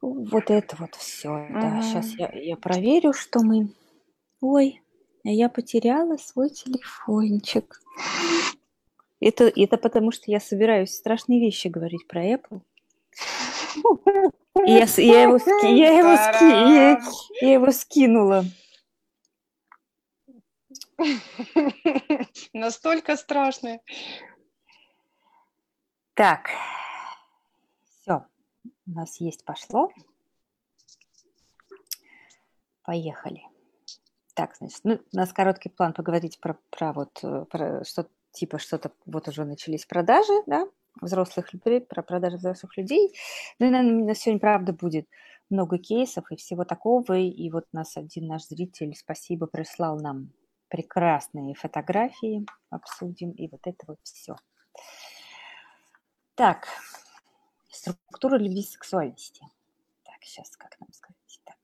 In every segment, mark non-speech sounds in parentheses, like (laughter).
Вот это вот все. Да, сейчас я, я проверю, что мы... Ой, а я потеряла свой телефончик. Это, это потому, что я собираюсь страшные вещи говорить про Apple. И я, (laughs) я, его, ски, я, его ски, я, я его скинула. (laughs) Настолько страшные. Так, у нас есть пошло. Поехали. Так, значит, ну, у нас короткий план поговорить про, про вот э, про что типа что-то вот уже начались продажи, да, взрослых людей, про продажи взрослых людей. Ну и, наверное, на сегодня, правда, будет много кейсов и всего такого. И вот нас один наш зритель, спасибо, прислал нам прекрасные фотографии, обсудим, и вот это вот все. Так, структура любви сексуальности. Так, сейчас как нам сказать? Так.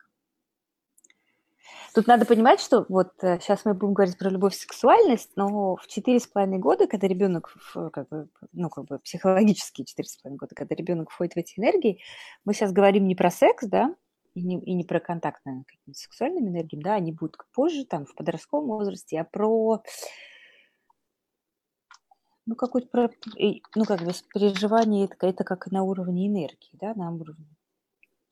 Тут надо понимать, что вот сейчас э, мы будем говорить про любовь и сексуальность, но в четыре с половиной года, когда ребенок, как бы, ну, как бы психологически четыре с половиной года, когда ребенок входит в эти энергии, мы сейчас говорим не про секс, да, и не, и не про контактные какими-то сексуальными энергиями, да, они будут позже, там, в подростковом возрасте, а про ну, какое-то, ну, как бы переживание, это, это как на уровне энергии, да, на уровне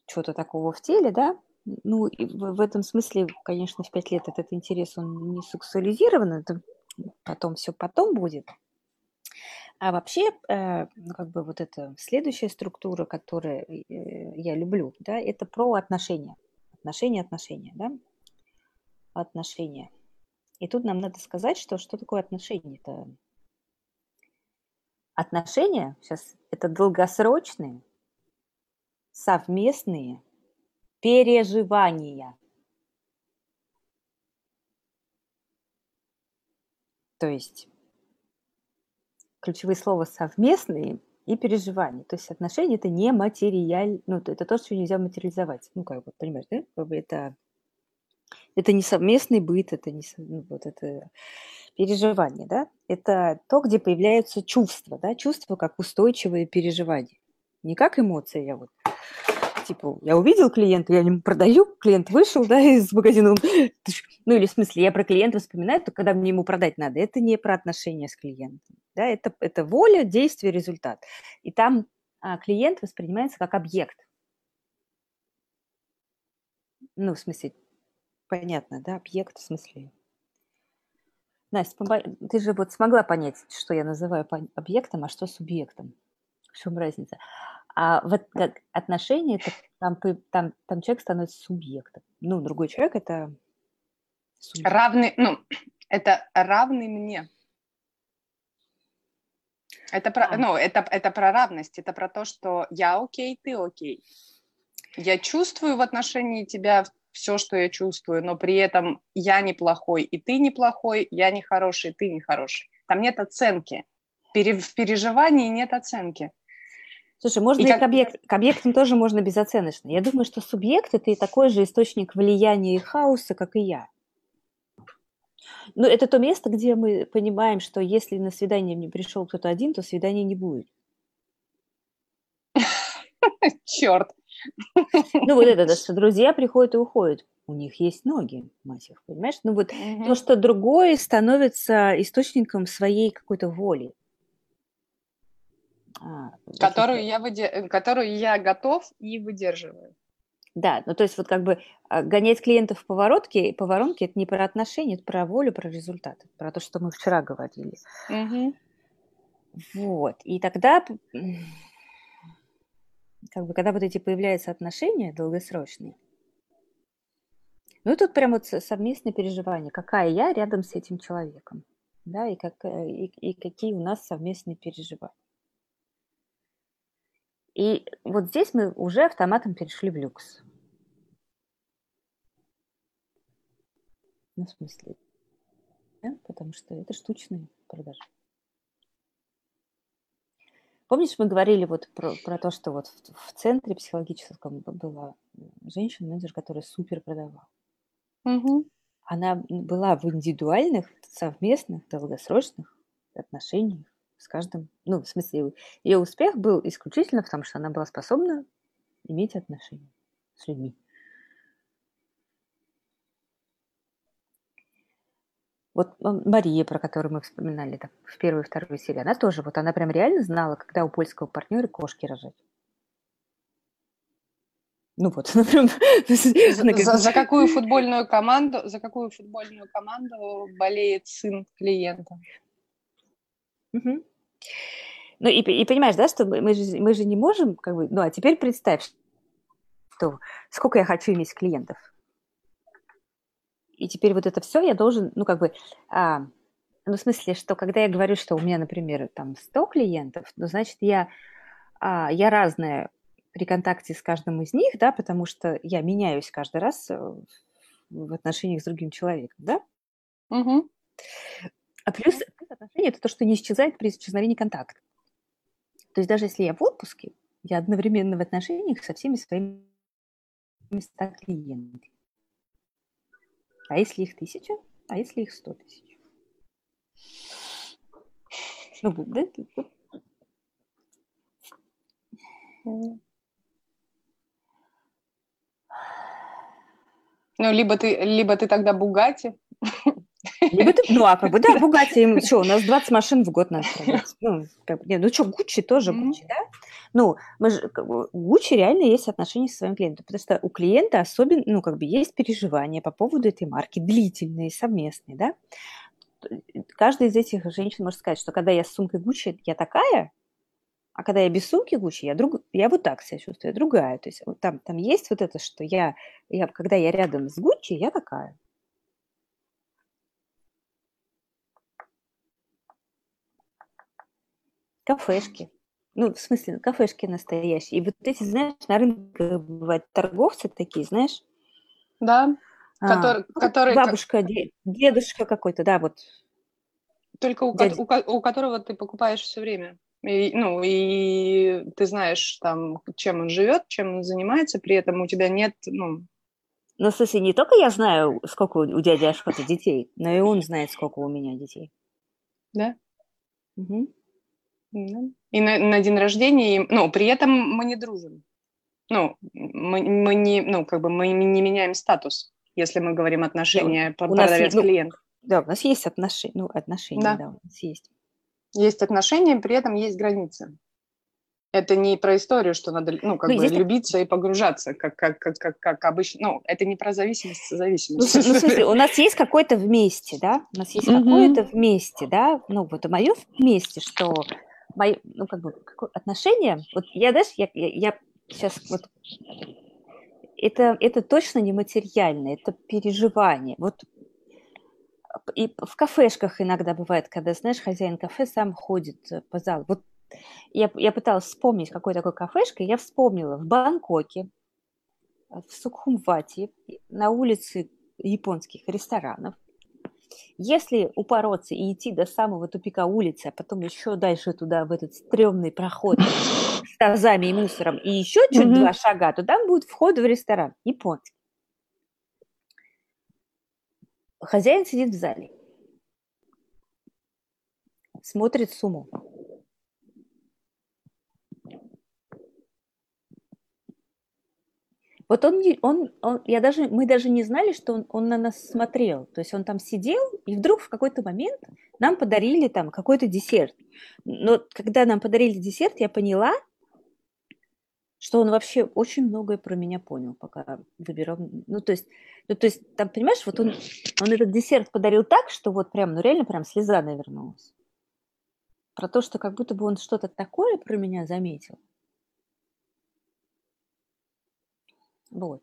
чего-то такого в теле, да, ну, и в, этом смысле, конечно, в пять лет этот интерес, он не сексуализирован, это потом все потом будет. А вообще, э, ну, как бы вот эта следующая структура, которую э, я люблю, да, это про отношения. Отношения, отношения, да? Отношения. И тут нам надо сказать, что что такое отношения? Отношения, сейчас, это долгосрочные, совместные переживания. То есть ключевые слова совместные и переживания. То есть отношения это не материаль, ну это то, что нельзя материализовать. Ну как бы понимаешь, да? Как бы это это не совместный быт, это не ну, вот это переживание, да? Это то, где появляются чувства, да? Чувства как устойчивые переживания, не как эмоции. Я вот типа, я увидел клиента, я ему продаю, клиент вышел, да, из магазина, (laughs) ну или в смысле, я про клиента вспоминаю, то когда мне ему продать надо, это не про отношения с клиентом, да, это, это воля, действие, результат. И там а, клиент воспринимается как объект. Ну, в смысле, понятно, да, объект в смысле. Настя, ты же вот смогла понять, что я называю объектом, а что субъектом. В чем разница? А вот как отношения, там, там, там человек становится субъектом. Ну, другой человек это субъект. Равный, ну, (clears throat) это равный мне. Это про, а. ну, это, это про равность, это про то, что я окей, ты окей. Я чувствую в отношении тебя все, что я чувствую, но при этом я неплохой, и ты неплохой, я не хороший, и ты не хороший. Там нет оценки. Пере, в переживании нет оценки. Слушай, можно и, и как... к, объект, к объектам тоже можно безоценочно. Я думаю, что субъект – это и такой же источник влияния и хаоса, как и я. Но это то место, где мы понимаем, что если на свидание не пришел кто-то один, то свидания не будет. (laughs) Черт. Ну вот это, что друзья приходят и уходят. У них есть ноги, мать их, понимаешь? Ну вот угу. то, что другое становится источником своей какой-то воли. А, которую, я выде... которую я готов и выдерживаю. Да, ну то есть вот как бы а, гонять клиентов в поворотке, поворонке это не про отношения, это про волю, про результаты, про то, что мы вчера говорили. Угу. Вот, и тогда, как бы, когда вот эти появляются отношения долгосрочные, ну и тут прям вот совместное переживание, какая я рядом с этим человеком, да, и, как, э, и, и какие у нас совместные переживания. И вот здесь мы уже автоматом перешли в люкс. Ну, в смысле, да? потому что это штучные продажи. Помнишь, мы говорили вот про, про то, что вот в, в центре психологическом была женщина-менеджер, которая супер продавала. Угу. Она была в индивидуальных, совместных, долгосрочных отношениях с каждым, ну, в смысле, ее успех был исключительно потому, что она была способна иметь отношения с людьми. Вот Мария, про которую мы вспоминали так, в первой и второй серии, она тоже, вот она прям реально знала, когда у польского партнера кошки рожать. Ну вот, (laughs) например, за, за какую футбольную команду, за какую футбольную команду болеет сын клиента? Угу. Ну и, и понимаешь, да, что мы же, мы же не можем, как бы, ну а теперь представь, что сколько я хочу иметь клиентов. И теперь вот это все я должен, ну как бы, а, ну в смысле, что когда я говорю, что у меня, например, там 100 клиентов, ну значит я, а, я разная при контакте с каждым из них, да, потому что я меняюсь каждый раз э, в отношениях с другим человеком, да? Угу. А плюс, плюс отношения – это то, что не исчезает при исчезновении контакта. То есть даже если я в отпуске, я одновременно в отношениях со всеми своими 100 клиентами. А если их тысяча? А если их сто тысяч? Ну, да, Ну, либо ты, либо ты тогда Бугати. Либо ты, ну, а как бы, да, Бугати, что, у нас 20 машин в год надо продать. (laughs) Ну, как, не, ну что, Гуччи тоже Гуччи, да? Ну, мы же, как бы, Гуччи реально есть отношения со своим клиентом, потому что у клиента особенно, ну, как бы, есть переживания по поводу этой марки, длительные, совместные, да? Каждая из этих женщин может сказать, что когда я с сумкой Гуччи, я такая, а когда я без сумки Гуччи, я, друг, я вот так себя чувствую, я другая. То есть там, там есть вот это, что я, я, когда я рядом с Гуччи, я такая. Кафешки. Ну, в смысле, кафешки настоящие. И вот эти, знаешь, на рынке бывают торговцы такие, знаешь? Да. А, который, ну, который... Бабушка, дедушка какой-то, да, вот. Только у, у, у которого ты покупаешь все время. И, ну, и ты знаешь, там, чем он живет, чем он занимается, при этом у тебя нет, ну... Ну, смысле, не только я знаю, сколько у дяди Ашхота детей, но и он знает, сколько у меня детей. Да? Угу. И на, на день рождения, ну, при этом мы не дружим. Ну, мы, мы не, ну, как бы мы не меняем статус, если мы говорим отношения да, продавец-клиент. Ну, да, у нас есть отношения, ну, отношения, да. да, у нас есть. Есть отношения, при этом есть границы. Это не про историю, что надо ну, как ну, бы любиться и погружаться, как, как, как, как, как обычно. Ну, это не про зависимость, зависимость. Ну, ну, в смысле, у нас есть какое-то вместе, да? У нас есть какое-то вместе, да? Ну, вот мое вместе, что мои, ну, как бы, отношения, вот я, знаешь, я, я, я сейчас вот это, это точно не материально, это переживание. Вот и в кафешках иногда бывает, когда, знаешь, хозяин кафе сам ходит э, по залу. Вот я, я пыталась вспомнить, какой такой кафешка, я вспомнила в Бангкоке, э, в Сукхумвате, на улице японских ресторанов. Если упороться и идти до самого тупика улицы, а потом еще дальше туда, в этот стрёмный проход с тазами и мусором, и еще чуть два шага, то там будет вход в ресторан японский. Хозяин сидит в зале, смотрит сумму. Вот он, он, он, я даже, мы даже не знали, что он, он на нас смотрел. То есть он там сидел, и вдруг в какой-то момент нам подарили там какой-то десерт. Но когда нам подарили десерт, я поняла, что он вообще очень многое про меня понял, пока выбирал. Ну, то есть, ну, то есть там, понимаешь, вот он, он этот десерт подарил так, что вот прям, ну, реально прям слеза навернулась. Про то, что как будто бы он что-то такое про меня заметил. Вот.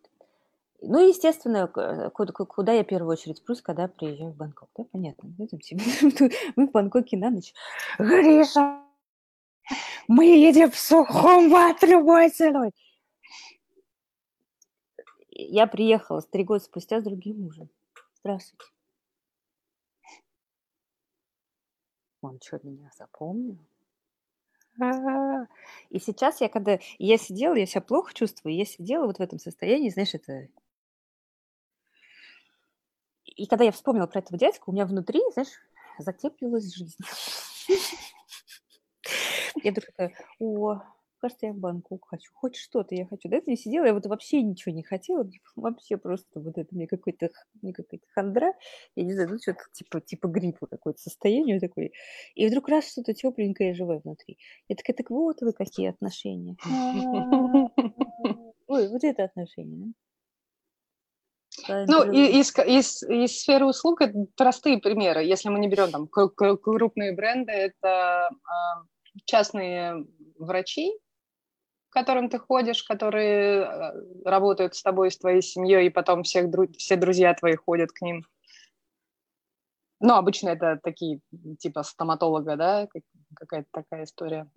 Ну, естественно, куда, куда я в первую очередь прусь, когда приезжаю в Бангкок. Да, понятно. (laughs) Мы в Бангкоке на ночь. Гриша, мы едем в Сухумбат любой ценой. Я приехала три года спустя с другим мужем. Здравствуйте. Он что, меня запомнил? И сейчас я, когда я сидела, я себя плохо чувствую, я сидела вот в этом состоянии, знаешь, это... И когда я вспомнила про этого дядьку, у меня внутри, знаешь, затеплилась жизнь. (laughs) Я такая, о, кажется, я в Бангкок хочу, хоть что-то я хочу. До этого я сидела, я вот вообще ничего не хотела, (laughs) вообще просто вот это мне какой-то мне какая-то хандра, я не знаю, ну что-то типа, типа гриппа какое-то состояние такое. И вдруг раз что-то тепленькое живое внутри. Я такая, так вот вы какие отношения. (laughs) Ой, вот это отношения, да? Ну, из, из, из сферы услуг это простые примеры. Если мы не берем там крупные бренды, это а, частные врачи, к которым ты ходишь, которые а, работают с тобой, с твоей семьей, и потом всех, все друзья твои ходят к ним. Ну, обычно это такие, типа стоматолога, да, какая-то такая история.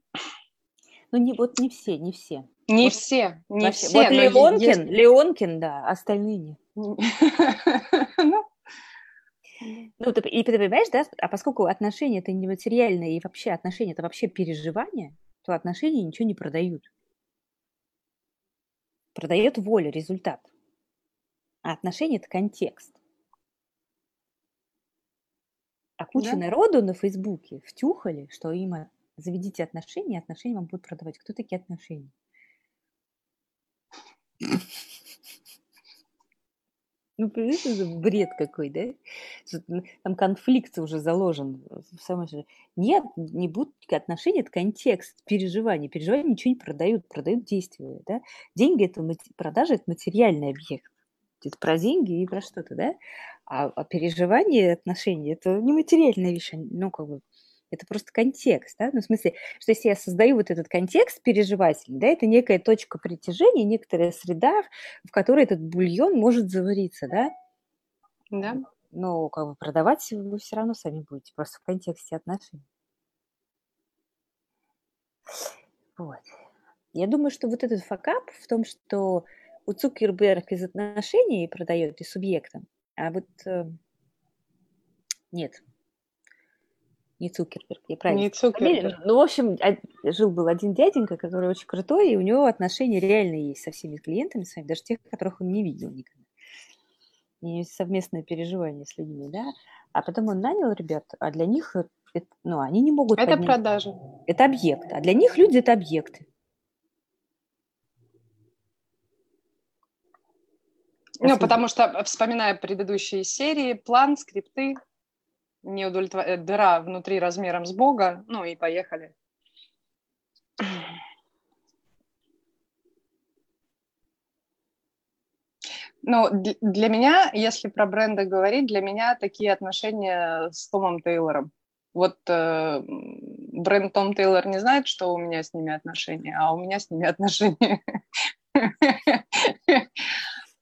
Ну, не, вот не все, не все. Не вот, все, не вообще. все. Вот Леонкин, есть... Леонкин, да, остальные нет. (laughs) Ну. ну, ты, и ты понимаешь, да, а поскольку отношения это нематериальное и вообще отношения это вообще переживание, то отношения ничего не продают. Продает воля, результат. А отношения это контекст. А куча да? народу на Фейсбуке втюхали, что им заведите отношения, отношения вам будут продавать. Кто такие отношения? Ну, понимаешь, это бред какой, да? Там конфликт уже заложен. Же. Нет, не будут отношения, это контекст, переживания. Переживания ничего не продают, продают действия, да? Деньги – это продажа, это материальный объект. Это про деньги и про что-то, да? А, а переживания, отношения – это не материальная вещь, ну, как бы это просто контекст, да, ну, в смысле, что если я создаю вот этот контекст переживательный, да, это некая точка притяжения, некоторая среда, в которой этот бульон может завариться, да. Да. Но как бы продавать вы все равно сами будете, просто в контексте отношений. Вот. Я думаю, что вот этот факап в том, что у Цукерберг из отношений продает и субъектом, а вот э, нет, не Цукерберг, я правильно Не Цукерберг. Ну, в общем, жил-был один дяденька, который очень крутой, и у него отношения реальные есть со всеми клиентами своими, даже тех, которых он не видел никогда. И совместное переживание с людьми, да. А потом он нанял ребят, а для них, это, ну, они не могут... Это поднять... продажа. Это объект. А для них люди – это объекты. Ну, потому что, вспоминая предыдущие серии, план, скрипты, не удовлетвор... Э, дыра внутри размером с Бога, ну и поехали. Ну, для меня, если про бренды говорить, для меня такие отношения с Томом Тейлором. Вот э, бренд Том Тейлор не знает, что у меня с ними отношения, а у меня с ними отношения. (laughs)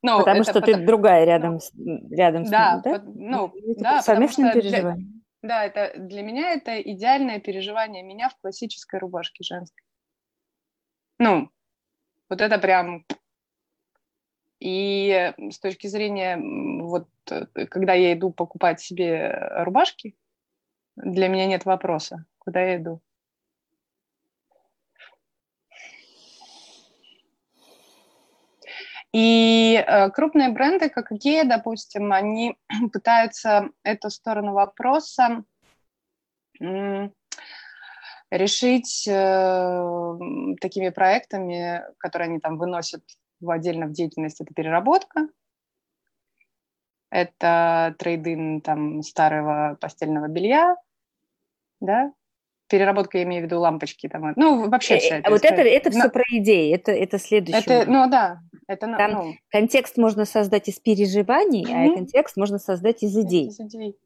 Ну, потому что потому... ты другая рядом с, рядом да, с ним, да? ну, да, совместное переживание. Для, да, это для меня это идеальное переживание меня в классической рубашке женской. Ну, вот это прям... И с точки зрения, вот, э, когда я иду покупать себе рубашки, для меня нет вопроса, куда я иду. И э, крупные бренды, как Ikea, допустим, они (clears throat) пытаются эту сторону вопроса решить э, такими проектами, которые они там выносят в отдельно в деятельность. Это переработка, это трейдин там старого постельного белья, да, переработка, я имею в виду лампочки там, ну вообще вся э, эта Вот это, это все Но... про идеи, это, это следующее. Это, ну да, это, Там ну... контекст можно создать из переживаний, mm-hmm. а контекст можно создать из идей. Из идей.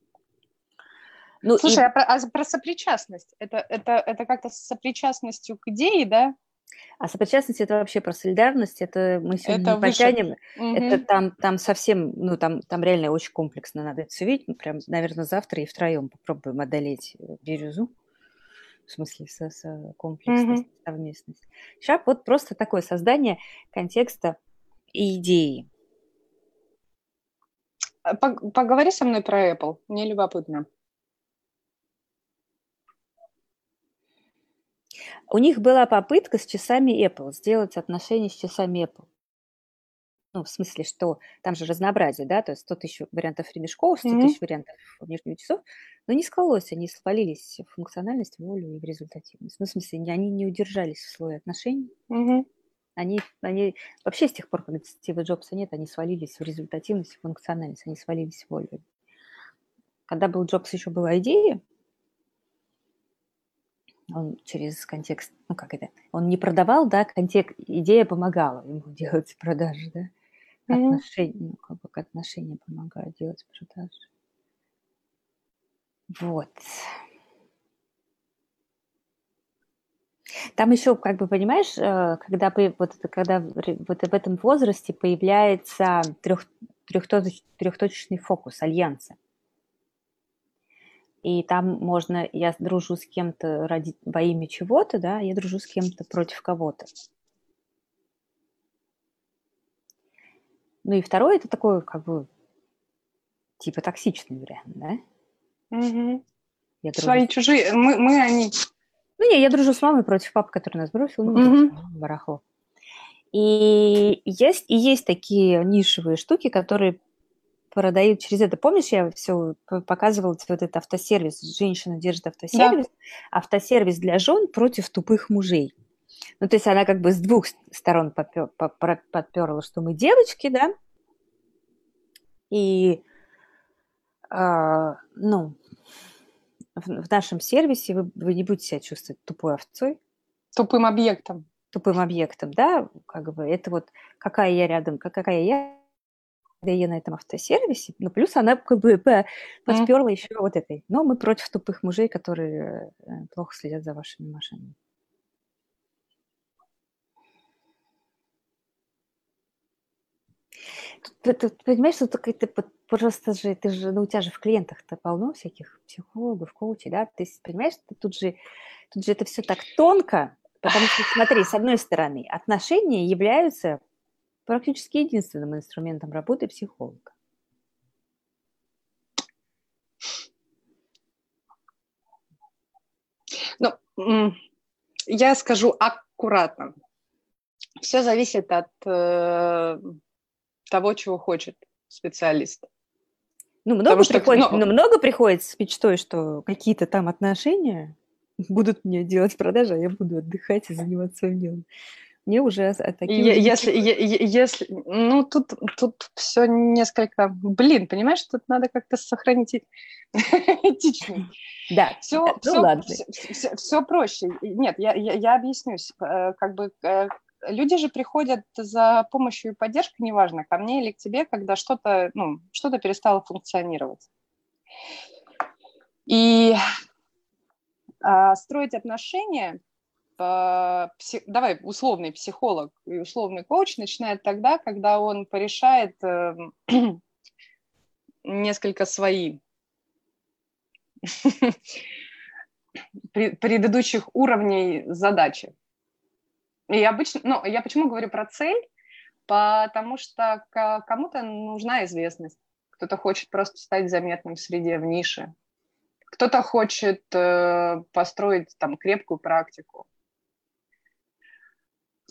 Ну, Слушай, и... а, про, а про сопричастность? Это, это, это как-то с сопричастностью к идее, да? А сопричастность это вообще про солидарность, это мы сегодня это не потянем, угу. это там, там совсем, ну там, там реально очень комплексно надо это все видеть, мы прям, наверное, завтра и втроем попробуем одолеть э, бирюзу в смысле со, со комплексность, mm-hmm. совместность. Сейчас вот просто такое создание контекста и идеи. А, поговори со мной про Apple, мне любопытно. У них была попытка с часами Apple сделать отношения с часами Apple. ну, в смысле, что там же разнообразие, да, то есть 100 тысяч вариантов ремешков, 100 тысяч mm-hmm. вариантов внешних часов, но не склалось, они свалились в функциональность, в волю и в результативность. Ну, в смысле, они не удержались в слое отношений. Mm-hmm. Они, они вообще с тех пор, когда Стива Джобса нет, они свалились в результативность, в функциональность, они свалились в волю. Когда был Джобс, еще была идея, он через контекст, ну как это, он не продавал, да, контекст, идея помогала ему (laughs) делать продажи, да, mm-hmm. отношения, ну, как бы к отношениям помогают делать продажи. Вот. Там еще, как бы, понимаешь, э, когда, вот, когда вот в этом возрасте появляется трех, трехточ, трехточечный фокус альянса. И там можно, я дружу с кем-то ради, во имя чего-то, да, я дружу с кем-то против кого-то. Ну и второй это такой, как бы, типа токсичный вариант, да? Угу. Я дружу... Свои, чужие, мы, мы, они. Ну не, я дружу с мамой против папы, который нас бросил, ну, угу. барахло. И есть, и есть такие нишевые штуки, которые продают через это. Помнишь, я все показывала вот этот автосервис. Женщина держит автосервис. Да. Автосервис для жен против тупых мужей. Ну, то есть она как бы с двух сторон попер, подперла, что мы девочки, да, и, э, ну, в, в нашем сервисе вы, вы не будете себя чувствовать тупой овцой. Тупым объектом. Тупым объектом, да, как бы это вот какая я рядом, какая я я на этом автосервисе, ну, плюс она как бы подперла mm. еще вот этой. Но мы против тупых мужей, которые э, плохо следят за вашими машинами. Ты, ты, понимаешь, что ты, ты просто же, ты же, ну, у тебя же в клиентах-то полно всяких психологов, коучей, да, ты понимаешь, ты тут же, тут же это все так тонко, потому что, смотри, с одной стороны, отношения являются практически единственным инструментом работы психолога. Ну, я скажу аккуратно. Все зависит от э, того, чего хочет специалист. Ну, много, Потому приходит, что, ну, много приходит с мечтой, что какие-то там отношения будут мне делать продажи, а я буду отдыхать и заниматься своим делом. Мне уже такие... Если, если, ну, тут, тут все несколько... Блин, понимаешь, тут надо как-то сохранить (laughs) этичность. Да, все, ну, все, ладно. Все, все, все проще. Нет, я, я, я объяснюсь. Э, как бы э, люди же приходят за помощью и поддержкой, неважно, ко мне или к тебе, когда что-то, ну, что-то перестало функционировать. И а, строить отношения, а, псих, давай, условный психолог и условный коуч начинает тогда, когда он порешает а, (clears throat) несколько свои (clears throat) предыдущих уровней задачи. И обычно, ну, я почему говорю про цель? Потому что кому-то нужна известность, кто-то хочет просто стать заметным в среде, в нише, кто-то хочет э, построить там крепкую практику,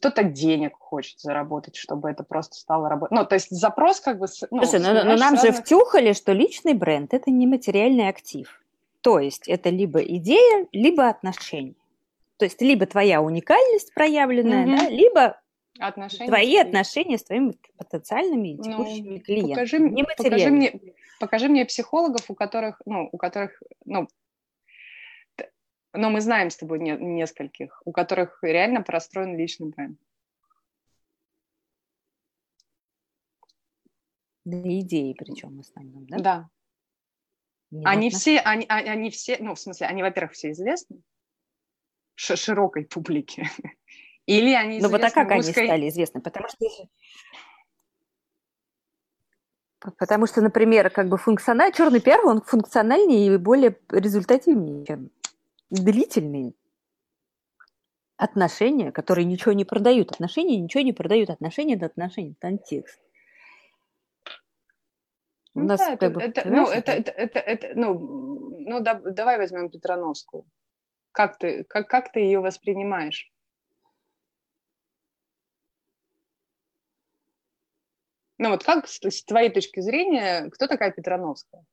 кто-то денег хочет заработать, чтобы это просто стало работать. Ну, то есть запрос как бы... Ну, Слушай, но, но нам разных... же втюхали, что личный бренд – это не материальный актив. То есть это либо идея, либо отношения. То есть либо твоя уникальность проявленная, угу. да, либо отношения твои отношения с твоими потенциальными ну, текущими ну, клиентами. Покажи, не покажи, мне, покажи мне психологов, у которых, ну, у которых, ну, но мы знаем с тобой не, нескольких, у которых реально простроен личный бренд. На идеи причем в основном, да? Да. Не они все, они, а, они все, ну, в смысле, они, во-первых, все известны, широкой публике. (laughs) Или они Ну вот а как узкой... они стали известны? Потому что Потому что, например, как бы функциональный черный пиар, он функциональнее и более результативнее, чем длительные отношения, которые ничего не продают. Отношения ничего не продают. Отношения – это отношения, контекст. У ну, нас да, как это, бы, это, ну, это, это, это, это, ну, ну да, давай возьмем Петроновскую. Как ты, как, как ты ее воспринимаешь? Ну вот как с, с твоей точки зрения, кто такая Петрановская?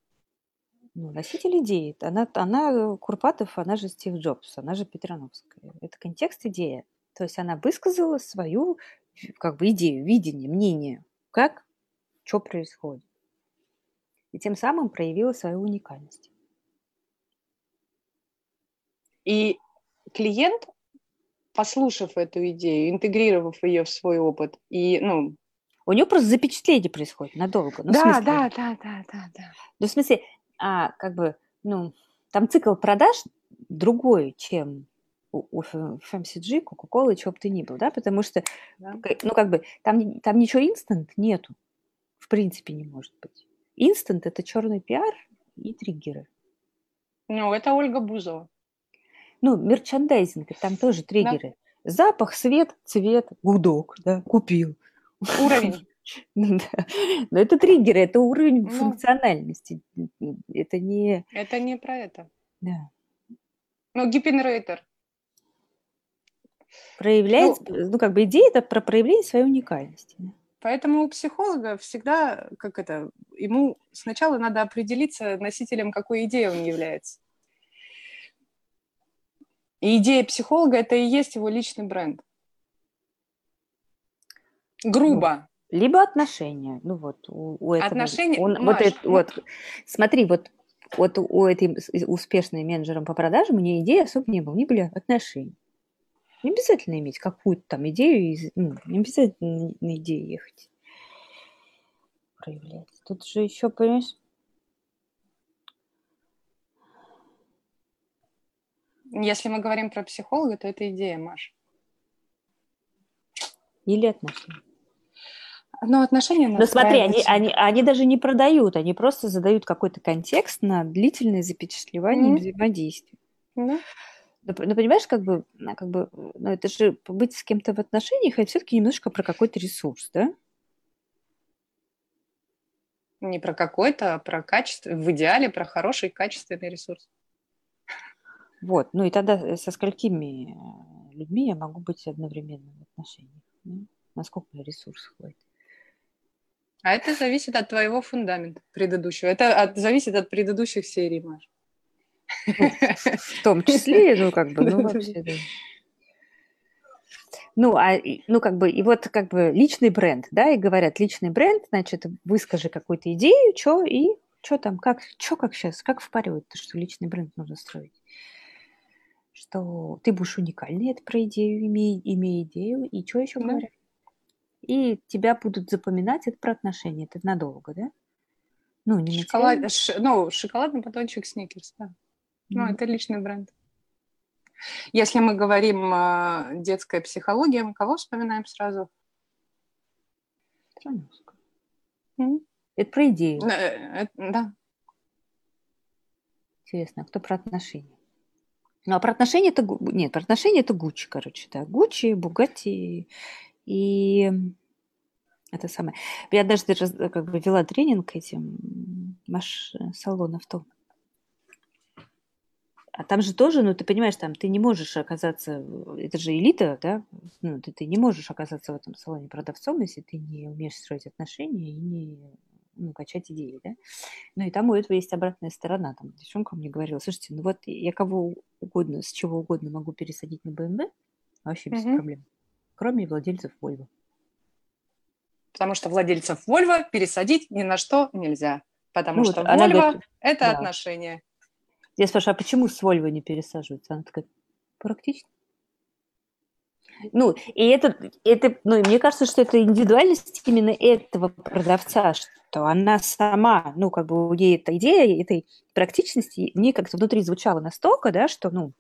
Ну, носитель идеи. Она, она Курпатов, она же Стив Джобс, она же Петрановская. Это контекст идея. То есть она высказала свою как бы идею, видение, мнение, как, что происходит. И тем самым проявила свою уникальность. И клиент, послушав эту идею, интегрировав ее в свой опыт, и, ну, у него просто запечатление происходит надолго. Ну, да, да, да, да, да, да. Ну, в смысле, а, как бы, ну, там цикл продаж другой, чем у, у FMCG, Coca-Cola, чего бы ты ни был, да, потому что, да. ну, как бы, там, там ничего инстант нету, в принципе, не может быть. Инстант – это черный пиар и триггеры. Ну, это Ольга Бузова. Ну, мерчандайзинг, там тоже триггеры. Да. Запах, свет, цвет, гудок, да, купил. Уровень. (laughs) Ну Но это триггеры, это уровень ну, функциональности. Это не... Это не про это. Да. Ну, гипенрейтер. Проявлять, ну, ну, как бы идея это про проявление своей уникальности. Поэтому у психолога всегда, как это, ему сначала надо определиться носителем, какой идеи он является. И идея психолога – это и есть его личный бренд. Грубо. Ну, либо отношения. Ну вот у, у этого. Отношения. Он, Маш, вот, это, вот, смотри, вот вот у этой успешной менеджером по продажам у нее идеи особо не было, у нее были отношения. Не обязательно иметь какую-то там идею, ну, не обязательно на идею ехать проявлять. Тут же еще, понимаешь, Если мы говорим про психолога, то это идея, Маш. Или отношения. Но отношения Но смотри, они, они, они даже не продают, они просто задают какой-то контекст на длительное запечатлевание mm-hmm. взаимодействия. Mm-hmm. Ну, ну, понимаешь, как бы, как бы, ну, это же быть с кем-то в отношениях, это все-таки немножко про какой-то ресурс, да? Не про какой-то, а про качество, в идеале про хороший качественный ресурс. Вот, ну и тогда э, со сколькими э, людьми я могу быть одновременно в отношениях? Да? Насколько ресурс хватит? А это зависит от твоего фундамента предыдущего. Это от, зависит от предыдущих серий, Маш. Ну, в том числе, ну, как бы, ну, (laughs) вообще, да. Ну, а, ну, как бы, и вот, как бы, личный бренд, да, и говорят, личный бренд, значит, выскажи какую-то идею, что, и что там, как, что как сейчас, как впаривают, что личный бренд нужно строить. Что ты будешь уникальный, это про идею, имей, имей идею, и что еще говорят? И тебя будут запоминать, это про отношения, это надолго, да? Ну, не Шоколад, ш, ну, шоколадный батончик Сникерс, да. Ну, это личный бренд. Если мы говорим э, детская психология, мы кого вспоминаем сразу? Это про идею. Э, э, да. Интересно, а кто про отношения? Ну, а про отношения это... Нет, про отношения это Гуччи, короче, да. Гуччи, Бугатти и это самое. Я даже как бы вела тренинг этим маш салонов то. А там же тоже, ну, ты понимаешь, там ты не можешь оказаться, это же элита, да, ну, ты, ты не можешь оказаться в этом салоне продавцом, если ты не умеешь строить отношения и не ну, качать идеи, да. Ну, и там у этого есть обратная сторона. Там девчонка мне говорила, слушайте, ну вот я кого угодно, с чего угодно могу пересадить на BMW, вообще без mm-hmm. проблем, кроме владельцев Volvo. Потому что владельцев Volvo пересадить ни на что нельзя. Потому ну, что вот Volvo говорит, – это да. отношения. Я спрашиваю, а почему с Volvo не пересаживаются? Она такая, практично. Ну, и это, это, ну, мне кажется, что это индивидуальность именно этого продавца, что она сама, ну, как бы у нее эта идея этой практичности, мне как-то внутри звучало настолько, да, что, ну,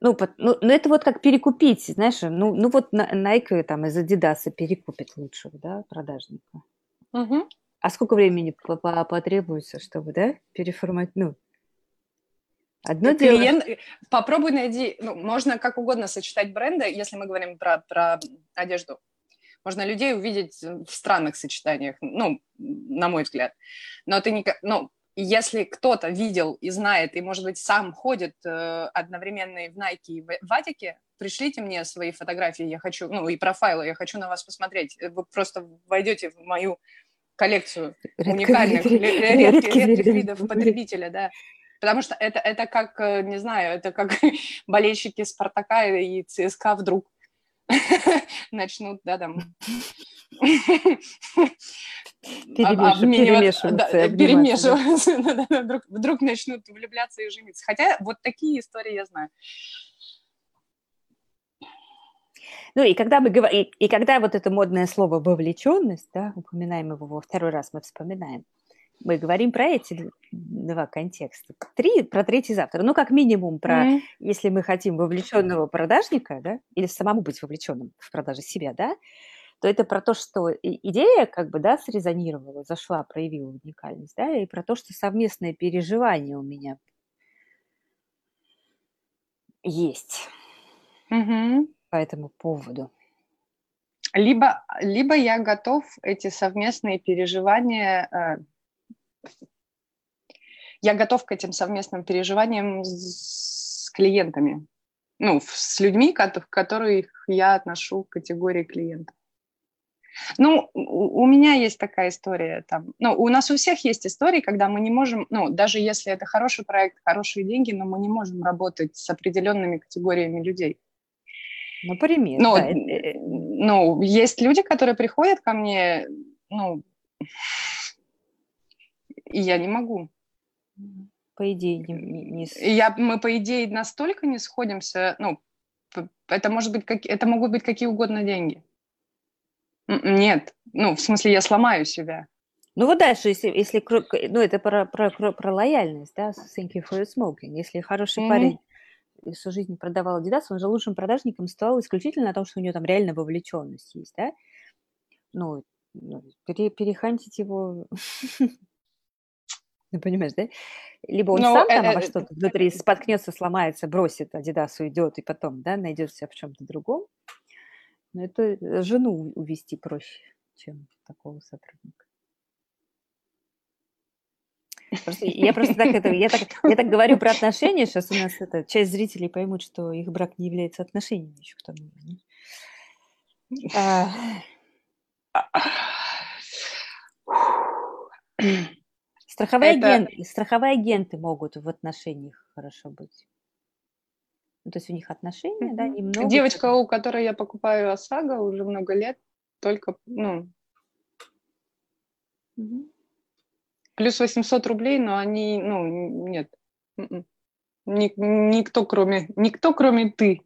ну, ну, ну, это вот как перекупить, знаешь, ну, ну вот Nike там из Adidas перекупит лучшего, да, продажника. Угу. А сколько времени потребуется, чтобы, да, переформатировать, ну, Одно дело... Клиент... Попробуй найди, ну, можно как угодно сочетать бренды, если мы говорим про, про одежду. Можно людей увидеть в странных сочетаниях, ну, на мой взгляд. Но ты не... Ну, если кто-то видел и знает, и, может быть, сам ходит э, одновременно и в Nike, и в Ватике, пришлите мне свои фотографии, я хочу, ну, и профайлы, я хочу на вас посмотреть. Вы просто войдете в мою коллекцию уникальных, редких, редких видов потребителя, да. Потому что это, это как, э, не знаю, это как (laughs) болельщики Спартака и ЦСКА вдруг (laughs) начнут, да, там (laughs) перемешиваться, перемешиваться вдруг, вдруг начнут влюбляться и жениться. Хотя вот такие истории я знаю. Ну и когда мы говорим, и, и когда вот это модное слово вовлеченность, да, упоминаем его во второй раз, мы вспоминаем, мы говорим про эти два контекста. Три, про третий завтра. Ну, как минимум, про mm-hmm. если мы хотим вовлеченного продажника, да, или самому быть вовлеченным в продаже себя, да, то это про то, что идея как бы, да, срезонировала, зашла, проявила уникальность, да, и про то, что совместное переживание у меня есть mm-hmm. по этому поводу. Либо, либо я готов эти совместные переживания э, я готов к этим совместным переживаниям с клиентами, ну, с людьми, которых я отношу к категории клиентов. Ну, у меня есть такая история там. Ну, у нас у всех есть истории, когда мы не можем, ну, даже если это хороший проект, хорошие деньги, но мы не можем работать с определенными категориями людей. Например, ну, да. ну, есть люди, которые приходят ко мне, ну, и я не могу. По идее, не, не. Я, мы, по идее, настолько не сходимся, ну, это, может быть, как, это могут быть какие угодно деньги. Нет, ну, в смысле, я сломаю себя. Ну вот дальше, если, если ну, это про, про, про, про лояльность, да, thank you for your smoking. Если хороший mm-hmm. парень всю жизнь продавал Adidas, он же лучшим продажником стал исключительно о том, что у него там реально вовлеченность есть, да? Ну, ну пере, перехантить его Ну, (laughs) понимаешь, да? Либо он Но, сам там э, во э, что-то внутри споткнется, сломается, бросит Адидас, уйдет, и потом, да, найдет себя в чем-то другом. Но это э, жену увести проще, чем такого сотрудника. Просто, я просто так это, я так, я так говорю про отношения, сейчас у нас это, часть зрителей поймут, что их брак не является отношениями еще к тому. А... Страховые, это... агенты, страховые агенты могут в отношениях хорошо быть. Ну, то есть у них отношения, mm-hmm. да, немного. Девочка, у которой я покупаю ОСАГО уже много лет, только, ну, mm-hmm. плюс 800 рублей, но они, ну, нет. М-м. Ник- никто, кроме, никто, кроме ты.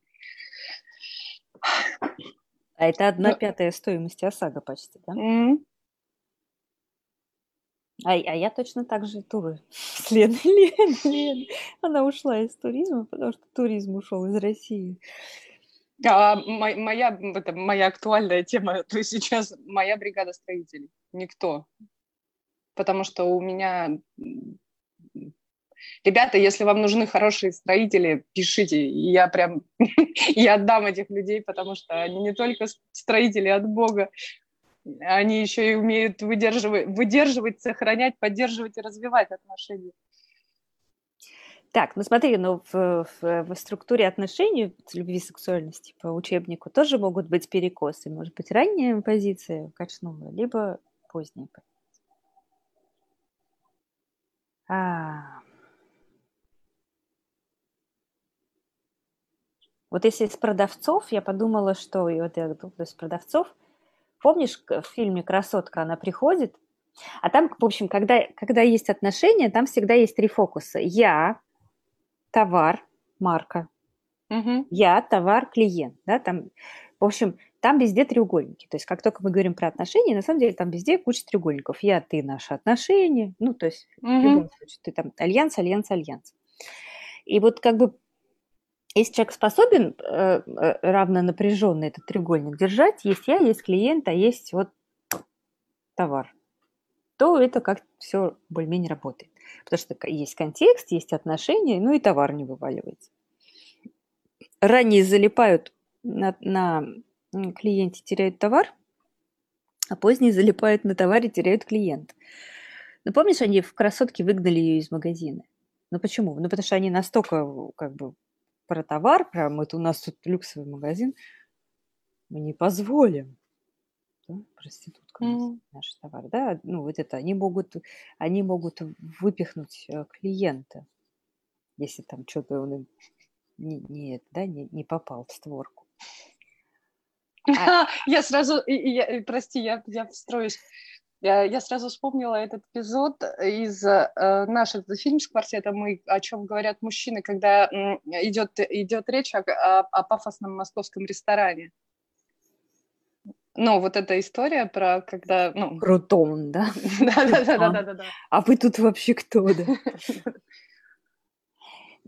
А это одна ну, пятая стоимости ОСАГО почти, да? Mm-hmm. А, а я точно так же туры. Лен, Лен, Лен. Она ушла из туризма, потому что туризм ушел из России. А, моя, это моя актуальная тема, (laughs) то есть сейчас моя бригада строителей. Никто. Потому что у меня... Ребята, если вам нужны хорошие строители, пишите. Я прям... (laughs) я отдам этих людей, потому что они не только строители от Бога, они еще и умеют выдерживать, выдерживать, сохранять, поддерживать и развивать отношения. Так, ну смотри, ну в, в, в структуре отношений любви и сексуальности по учебнику тоже могут быть перекосы. Может быть, ранняя позиция качнула, либо поздняя позиция. А... Вот если из продавцов, я подумала, что и вот я думаю, из продавцов – Помнишь, в фильме «Красотка» она приходит, а там, в общем, когда, когда есть отношения, там всегда есть три фокуса. Я, товар, марка. Угу. Я, товар, клиент. Да, там, в общем, там везде треугольники. То есть как только мы говорим про отношения, на самом деле там везде куча треугольников. Я, ты, наши отношения. Ну, то есть угу. в любом случае ты там альянс, альянс, альянс. И вот как бы если человек способен э, э, равно напряженно этот треугольник держать, есть я, есть клиент, а есть вот товар, то это как все более-менее работает. Потому что есть контекст, есть отношения, ну и товар не вываливается. Ранее залипают на, на клиенте, теряют товар, а поздние залипают на товаре, теряют клиент. Ну, помнишь, они в красотке выгнали ее из магазина? Ну почему? Ну, потому что они настолько как бы про товар, прям это у нас тут люксовый магазин, мы не позволим да, проституткам mm. наши товары, да, ну вот это, они могут, они могут выпихнуть э, клиента, если там что-то он им не, не, да, не, не попал в створку. А... (laughs) Я сразу, я, прости, я, я встроюсь. Я, я сразу вспомнила этот эпизод из э, нашего фильм с квартетом, мы, о чем говорят мужчины, когда идет, идет речь о, о, о пафосном московском ресторане. Ну, вот эта история про когда... Ну... Крутон, да? (laughs) Да-да-да. А вы тут вообще кто, да? (laughs)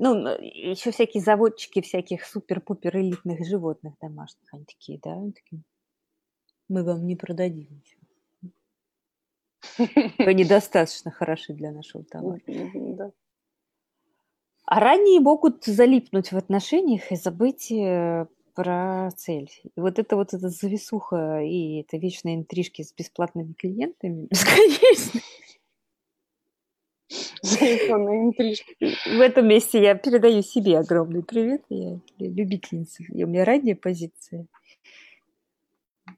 Ну, еще всякие заводчики всяких супер-пупер элитных животных домашних, они такие, да, мы вам не продадим ничего. (laughs) Вы недостаточно хороши для нашего товара. Да. А ранние могут залипнуть в отношениях и забыть э, про цель. И вот это вот эта зависуха и это вечные интрижки с бесплатными клиентами (laughs) бесконечно. В этом месте я передаю себе огромный привет. Я любительница. И у меня ранняя позиция.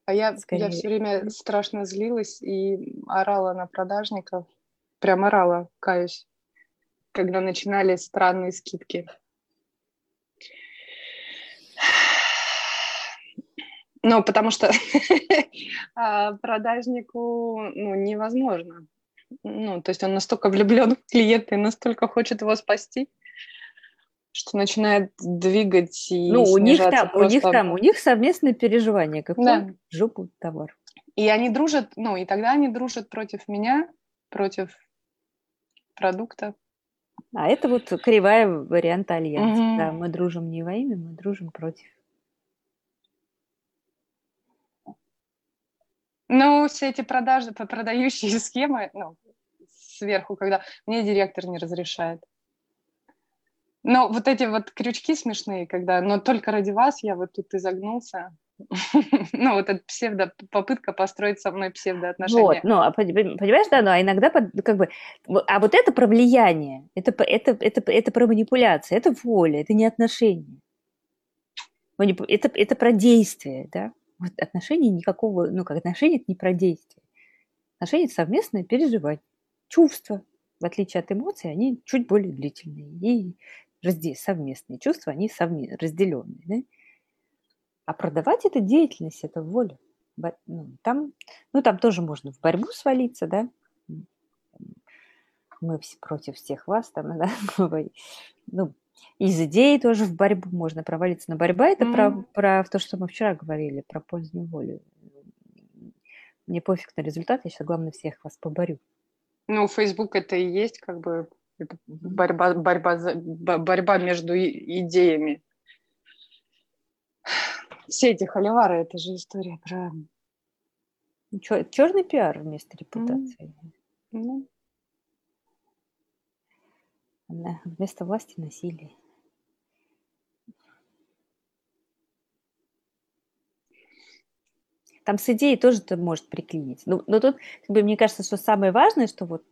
А я, я все время страшно злилась и орала на продажников. Прям орала, каюсь, когда начинали странные скидки. Ну, потому что (laughs) а, продажнику ну, невозможно. Ну, то есть он настолько влюблен в клиента и настолько хочет его спасти, что начинает двигать и Ну, у них там, просто... у них там, у них совместное переживание, какой да. жопу товар. И они дружат, ну, и тогда они дружат против меня, против продукта. А это вот кривая варианта альянса. Угу. Да, мы дружим не во имя, мы дружим против. Ну, все эти продажи, продающие (laughs) схемы, ну, сверху, когда мне директор не разрешает. Но вот эти вот крючки смешные, когда, но только ради вас я вот тут изогнулся. (laughs) Ну, вот эта псевдо, попытка построить со мной псевдоотношения. Вот, ну, а понимаешь, да, ну, а иногда, как бы, а вот это про влияние, это, это, это, это про манипуляцию, это воля, это не отношения. Это, это про действие, да. Вот отношения никакого, ну, как отношения – это не про действие. Отношения – это совместное переживание. Чувства, в отличие от эмоций, они чуть более длительные. И разде- совместные чувства, они совме- разделенные. Да? А продавать – это деятельность, это воля. Ну, там, ну, там тоже можно в борьбу свалиться, да, мы все против всех вас, там, да, (laughs) ну, из идеи тоже в борьбу можно провалиться. Но борьба это mm. про, про то, что мы вчера говорили, про позднюю волю. Мне пофиг на результат, я сейчас главное всех вас поборю. Ну, Facebook это и есть как бы это борьба, борьба, за, борьба между идеями. Все эти холивары, это же история про... Черный пиар вместо репутации. Mm. Mm. Вместо власти насилие. Там с идеей тоже это может приклинить. Но, ну, но тут, как бы, мне кажется, что самое важное, что вот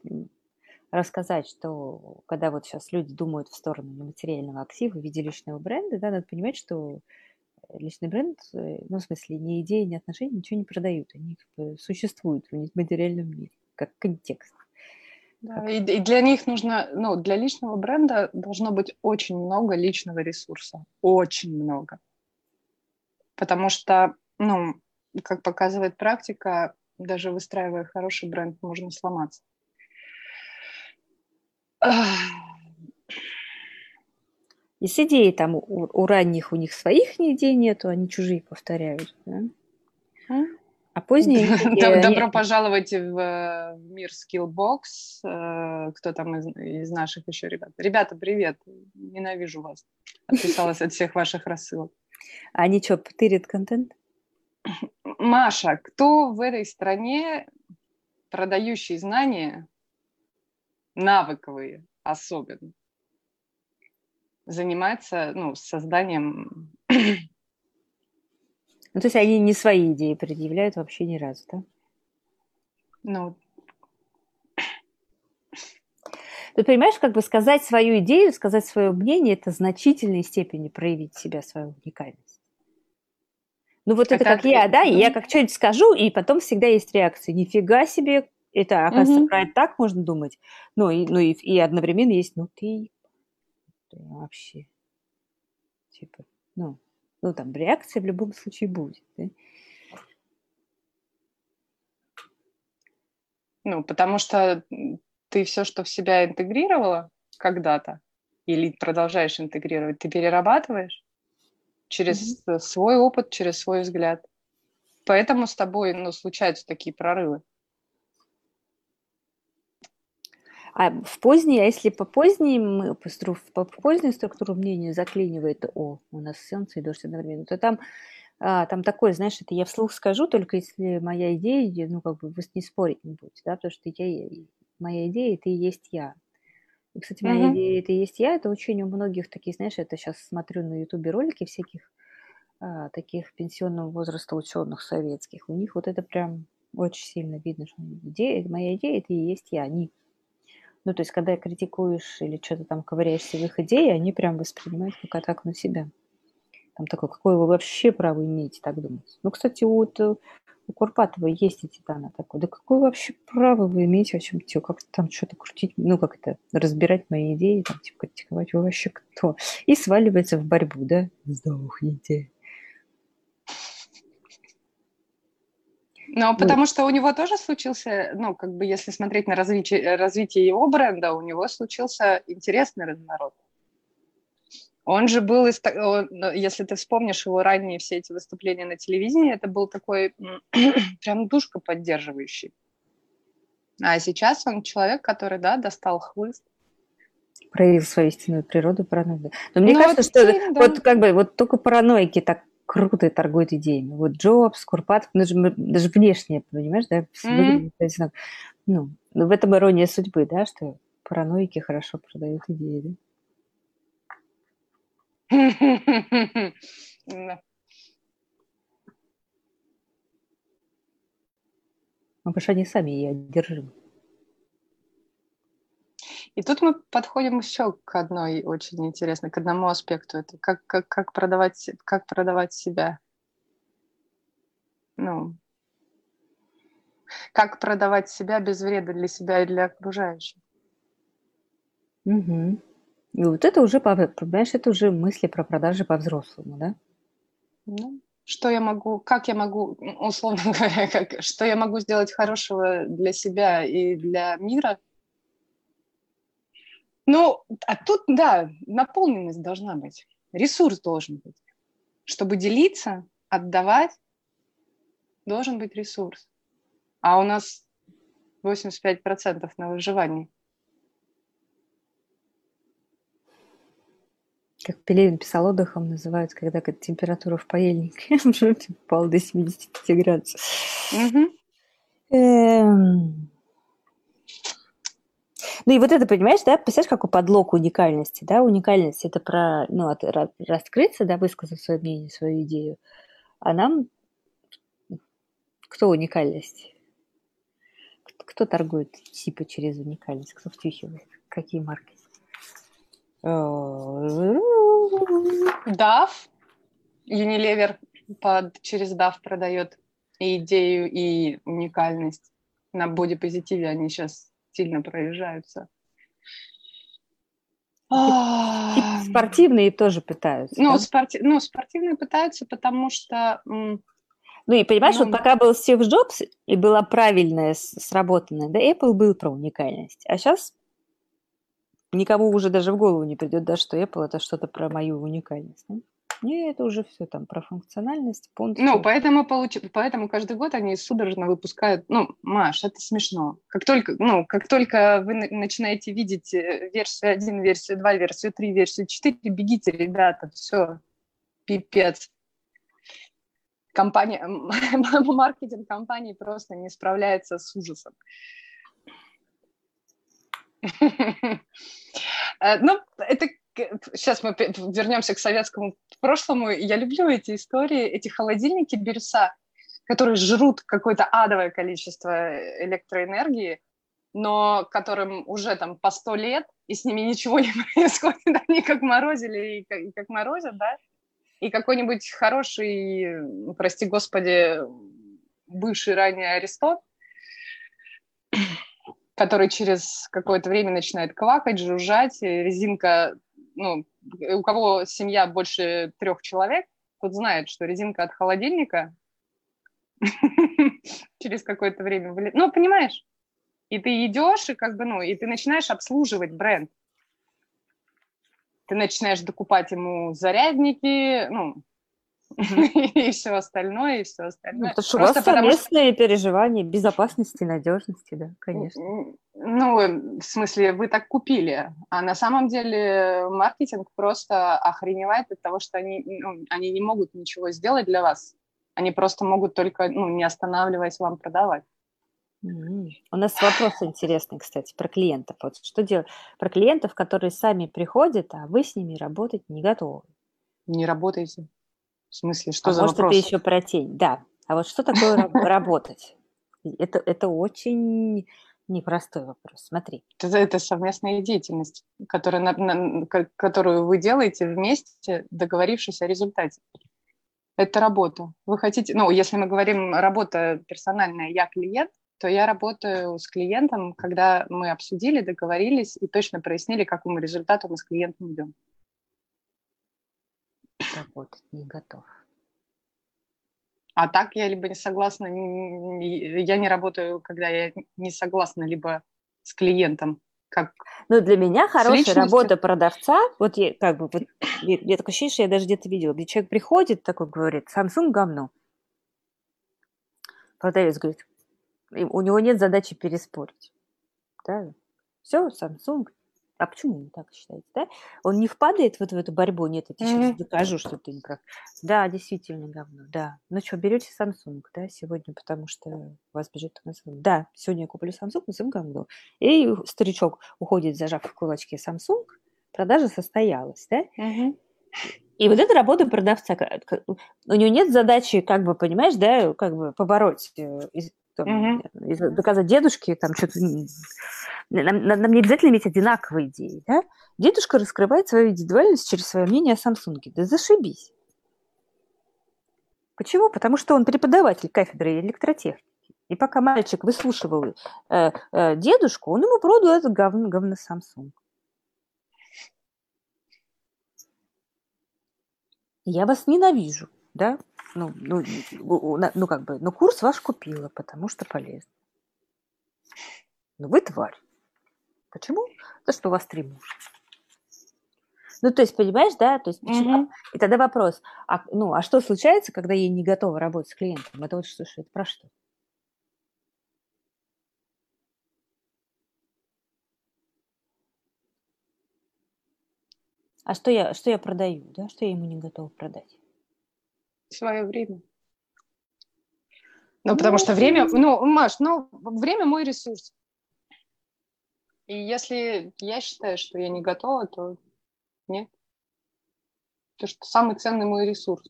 рассказать, что когда вот сейчас люди думают в сторону нематериального актива в виде личного бренда, да, надо понимать, что личный бренд, э, ну, в смысле, ни идеи, ни отношения ничего не продают. Они как бы существуют в материальном мире, как контекст. Да, и, и для них нужно, ну, для личного бренда должно быть очень много личного ресурса. Очень много. Потому что, ну, как показывает практика, даже выстраивая хороший бренд, можно сломаться. И с идеей там у, у ранних у них своих идей нету, они чужие повторяют. Да? А поздние... Добро пожаловать в мир Skillbox. Э, кто там из, из наших еще ребят? Ребята, привет. Ненавижу вас. Отписалась от всех ваших рассылок. А они что, тырят контент? Маша, кто в этой стране продающий знания, навыковые особенно, занимается ну, созданием ну, то есть они не свои идеи предъявляют вообще ни разу, да? Ну. Ты понимаешь, как бы сказать свою идею, сказать свое мнение, это в значительной степени проявить себя, свою уникальность. Ну вот а это как, как я, да, и я как что-нибудь скажу, и потом всегда есть реакция. Нифига себе, это, оказывается, угу. про это так можно думать. Ну и, ну и, и одновременно есть, ну ты, ты вообще, типа, ну, ну там реакция в любом случае будет. Да? Ну, потому что ты все, что в себя интегрировала когда-то, или продолжаешь интегрировать, ты перерабатываешь через mm-hmm. свой опыт, через свой взгляд. Поэтому с тобой ну, случаются такие прорывы. А в поздней, а если по поздней, мы, по, по поздней структуру мнения заклинивает О, у нас солнце и дождь одновременно, то там, а, там такое, знаешь, это я вслух скажу, только если моя идея, ну, как бы вы не спорить не будете, да, потому что я, моя идея – это и есть я. И, кстати, моя mm-hmm. идея – это и есть я, это очень у многих такие, знаешь, это сейчас смотрю на ютубе ролики всяких а, таких пенсионного возраста ученых советских, у них вот это прям очень сильно видно, что идея, моя идея – это и есть я, они ну, то есть, когда критикуешь или что-то там ковыряешься в их идеи, они прям воспринимают как атаку на себя. Там такое, какое вы вообще право имеете так думать? Ну, кстати, вот э, у Курпатова есть и Титана такой. Да какое вообще право вы имеете о чем то как там что-то крутить, ну, как это, разбирать мои идеи, там, типа, критиковать, вы вообще кто? И сваливается в борьбу, да? Сдохните. Ну, потому что у него тоже случился, ну, как бы, если смотреть на развитие, развитие его бренда, у него случился интересный разворот. Он же был, из, он, ну, если ты вспомнишь его ранние все эти выступления на телевидении, это был такой (clears throat) прям душка поддерживающий. А сейчас он человек, который, да, достал хлыст. Проявил свою истинную природу, параноиду. Но мне ну, кажется, вот что стиль, да. вот как бы вот только параноики так круто торгуют идеями. Вот Джобс, Курпатов, ну, даже, даже внешне, понимаешь, да, mm-hmm. ну, в этом ирония судьбы, да, что параноики хорошо продают идеи, да? Ну, потому что они сами и одержимы. И тут мы подходим еще к одной очень интересной, к одному аспекту. Это как, как, как, продавать, как продавать себя. Ну, как продавать себя без вреда для себя и для окружающих. Угу. И вот это уже, понимаешь, это уже мысли про продажи по-взрослому, да? Ну, что я могу, как я могу, условно (laughs) говоря, как, что я могу сделать хорошего для себя и для мира – ну, а тут, да, наполненность должна быть, ресурс должен быть. Чтобы делиться, отдавать, должен быть ресурс. А у нас 85% на выживании. Как Пелевин писал отдыхом, называют, когда температура в паяльнике (laughs) упала до 75 градусов. Эм, ну и вот это, понимаешь, да, представляешь, какой подлог уникальности, да, уникальность это про, ну, от, раскрыться, да, высказать свое мнение, свою идею, а нам кто уникальность? Кто торгует типа через уникальность? Кто втюхивает? Какие марки? DAF, Unilever под, через DAF продает и идею, и уникальность. На бодипозитиве они сейчас сильно проезжаются. Тип спортивные тоже пытаются. Ну, да? спорти... ну, спортивные пытаются, потому что... Ну и понимаешь, ну, вот пока был Стив Джобс и была правильная, сработанная, да, Apple был про уникальность. А сейчас никому уже даже в голову не придет, да, что Apple это что-то про мою уникальность. Да? Не, это уже все там про функциональность, функцию. Ну, поэтому, получ... поэтому каждый год они судорожно выпускают... Ну, Маш, это смешно. Как только, ну, как только вы начинаете видеть э, версию 1, версию 2, версию 3, версию 4, бегите, ребята, все, пипец. Компания, (laughs) маркетинг компании просто не справляется с ужасом. (laughs) Э, ну, это сейчас мы вернемся к советскому прошлому. Я люблю эти истории, эти холодильники бирюса, которые жрут какое-то адовое количество электроэнергии, но которым уже там по сто лет, и с ними ничего не (laughs) происходит, они как морозили и как, и как морозят, да, и какой-нибудь хороший, прости господи, бывший ранее Аристот, который через какое-то время начинает квакать, жужжать, резинка, ну, у кого семья больше трех человек, тот знает, что резинка от холодильника (laughs) через какое-то время вылет... Ну, понимаешь? И ты идешь, и как бы, ну, и ты начинаешь обслуживать бренд. Ты начинаешь докупать ему зарядники, ну, (laughs) и все остальное, и все остальное. Ну, потому что у вас совместные что... переживания безопасности, надежности, да, конечно. Ну, в смысле, вы так купили, а на самом деле маркетинг просто охреневает от того, что они, ну, они не могут ничего сделать для вас. Они просто могут только, ну, не останавливаясь, вам продавать. У нас вопрос интересный, кстати, про клиентов. Вот что делать? Про клиентов, которые сами приходят, а вы с ними работать не готовы. Не работаете. В смысле, что а за может, вопрос? это еще про тень. Да. А вот что такое (laughs) работать? Это, это очень непростой вопрос. Смотри. Это, это совместная деятельность, которая, на, на, которую вы делаете вместе, договорившись о результате. Это работа. Вы хотите, ну, если мы говорим работа персональная, я клиент, то я работаю с клиентом, когда мы обсудили, договорились и точно прояснили, к какому результату мы с клиентом идем работать не готов. А так я либо не согласна, я не работаю, когда я не согласна либо с клиентом, как ну, для меня хорошая работа продавца, вот я как бы, вот, я, я такое ощущение, что я даже где-то видела, где человек приходит, такой говорит, Samsung говно. Продавец говорит, у него нет задачи переспорить. Да? Все, Samsung, а почему вы так считаете, да? Он не впадает вот в эту борьбу, нет, я тебе сейчас докажу, что ты не прав. Да, действительно говно, да. Ну что, берете Samsung, да, сегодня, потому что у вас бюджет на Samsung. Да, сегодня я куплю Samsung, Samsung говно. И старичок уходит, зажав в кулачке Samsung, продажа состоялась, да? Mm-hmm. И вот эта работа продавца, у него нет задачи, как бы, понимаешь, да, как бы побороть э, там, mm-hmm. доказать дедушке, там что-то... Нам, нам не обязательно иметь одинаковые идеи, да? Дедушка раскрывает свою индивидуальность через свое мнение о Samsung. Да зашибись. Почему? Потому что он преподаватель кафедры электротехники. И пока мальчик выслушивал э, э, дедушку, он ему продал этот говно, говно Samsung. Я вас ненавижу, да? Ну, ну, ну, как бы, ну, курс ваш купила, потому что полезно. Ну, вы тварь. Почему? То, что у вас три мужа. Ну, то есть, понимаешь, да, то есть, почему? Mm-hmm. И тогда вопрос, а, ну, а что случается, когда я не готова работать с клиентом? Это вот что, что это про что? А что я, что я продаю, да, что я ему не готова продать? Свое время. Ну, потому что время, ну, Маш, ну, время мой ресурс. И если я считаю, что я не готова, то нет. То что самый ценный мой ресурс.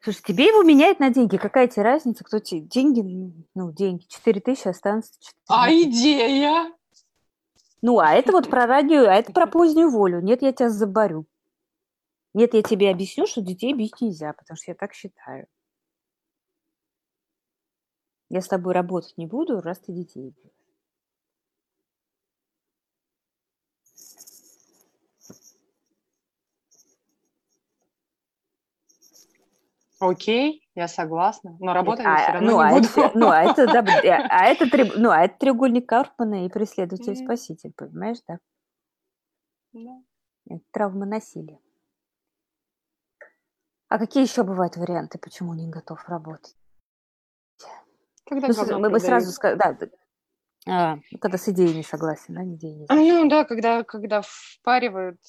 Слушай, тебе его меняет на деньги. Какая тебе разница, кто тебе деньги, ну, деньги, 4 тысячи останутся 4 А идея? Ну, а это вот про радио, а это про позднюю волю. Нет, я тебя заборю. Нет, я тебе объясню, что детей бить нельзя, потому что я так считаю. Я с тобой работать не буду, раз ты детей бьешь. Окей, я согласна, но работать а, я все равно ну, не а буду. Это, ну, а это, (laughs) да, а, это, ну, а это треугольник Карпмана и преследователь-спаситель, понимаешь, да? Да. Это травма насилия. А какие еще бывают варианты, почему не готов работать? Когда ну, мы, мы сразу сказали, да, а, когда с идеей не согласен, да, идеей не согласен. Ну да, когда, когда впаривают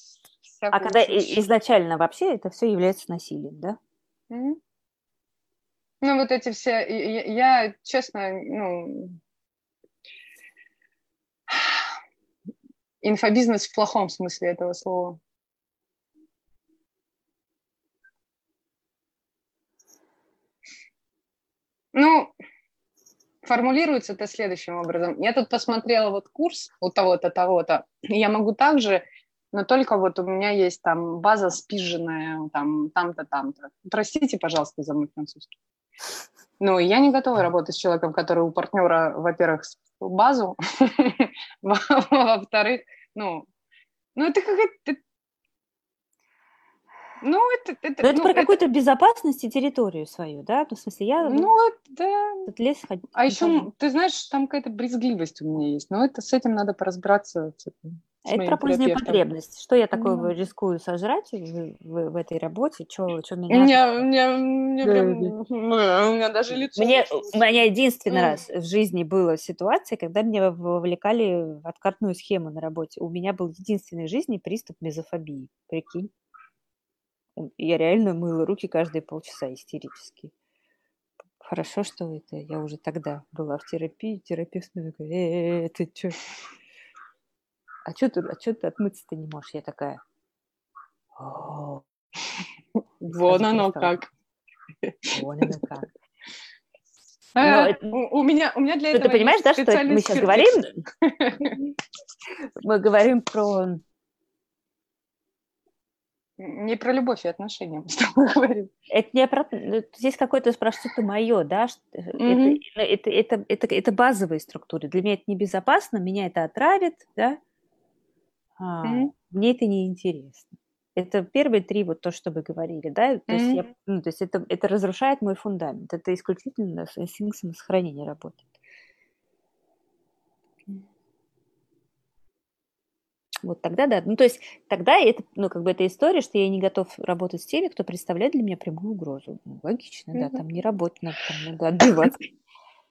А когда изначально вообще это все является насилием, да? Mm-hmm. Ну вот эти все, я, я честно, ну, (sighs) инфобизнес в плохом смысле этого слова. Ну, формулируется это следующим образом. Я тут посмотрела вот курс у того-то, того-то, я могу также, но только вот у меня есть там база спиженная, там, там-то, там-то. Простите, пожалуйста, за мой французский. Ну, я не готова работать с человеком, который у партнера, во-первых, базу, (laughs) во-вторых, ну, ну это какая-то ну, это... это, Но это ну, про это... какую-то безопасность и территорию свою, да? Ну, в смысле, я... Ну, да. Тут лес ходить. А еще, ты знаешь, там какая-то брезгливость у меня есть. Но это с этим надо поразбираться. С это про позднюю потребность. Что я такое mm. рискую сожрать в, в, в этой работе? Что, что меня... У меня, у меня, (laughs) у меня, прям, у меня даже лицо... Мне, у меня единственный mm. раз в жизни была ситуация, когда меня вовлекали в откатную схему на работе. У меня был единственный в жизни приступ мезофобии. Прикинь. Я реально мыла руки каждые полчаса истерически. Хорошо, что это я уже тогда была в терапии, терапевт мне такой, э, -э, ты что? А что ты, а чё ты отмыться-то не можешь? Я такая, (laughs) Вон оно как. Вон оно как. (laughs) А, у, меня, у меня для этого Ты понимаешь, да, что мы сейчас говорим? (laughs) Мы говорим про не про любовь и отношения (laughs) мы с тобой говорим. Это не про... Ну, здесь какое-то про что-то мое, да? Mm-hmm. Это, это, это, это, это базовые структуры. Для меня это небезопасно, меня это отравит, да? А, mm-hmm. Мне это неинтересно. Это первые три, вот то, что вы говорили, да? То, mm-hmm. есть, я, ну, то есть это, это разрушает мой фундамент. Это исключительно инстинкт самосохранения работает. Вот тогда да. Ну, то есть тогда это, ну, как бы эта история, что я не готов работать с теми, кто представляет для меня прямую угрозу. Ну, логично, mm-hmm. да, там не работать надо, там надо отбиваться. (laughs)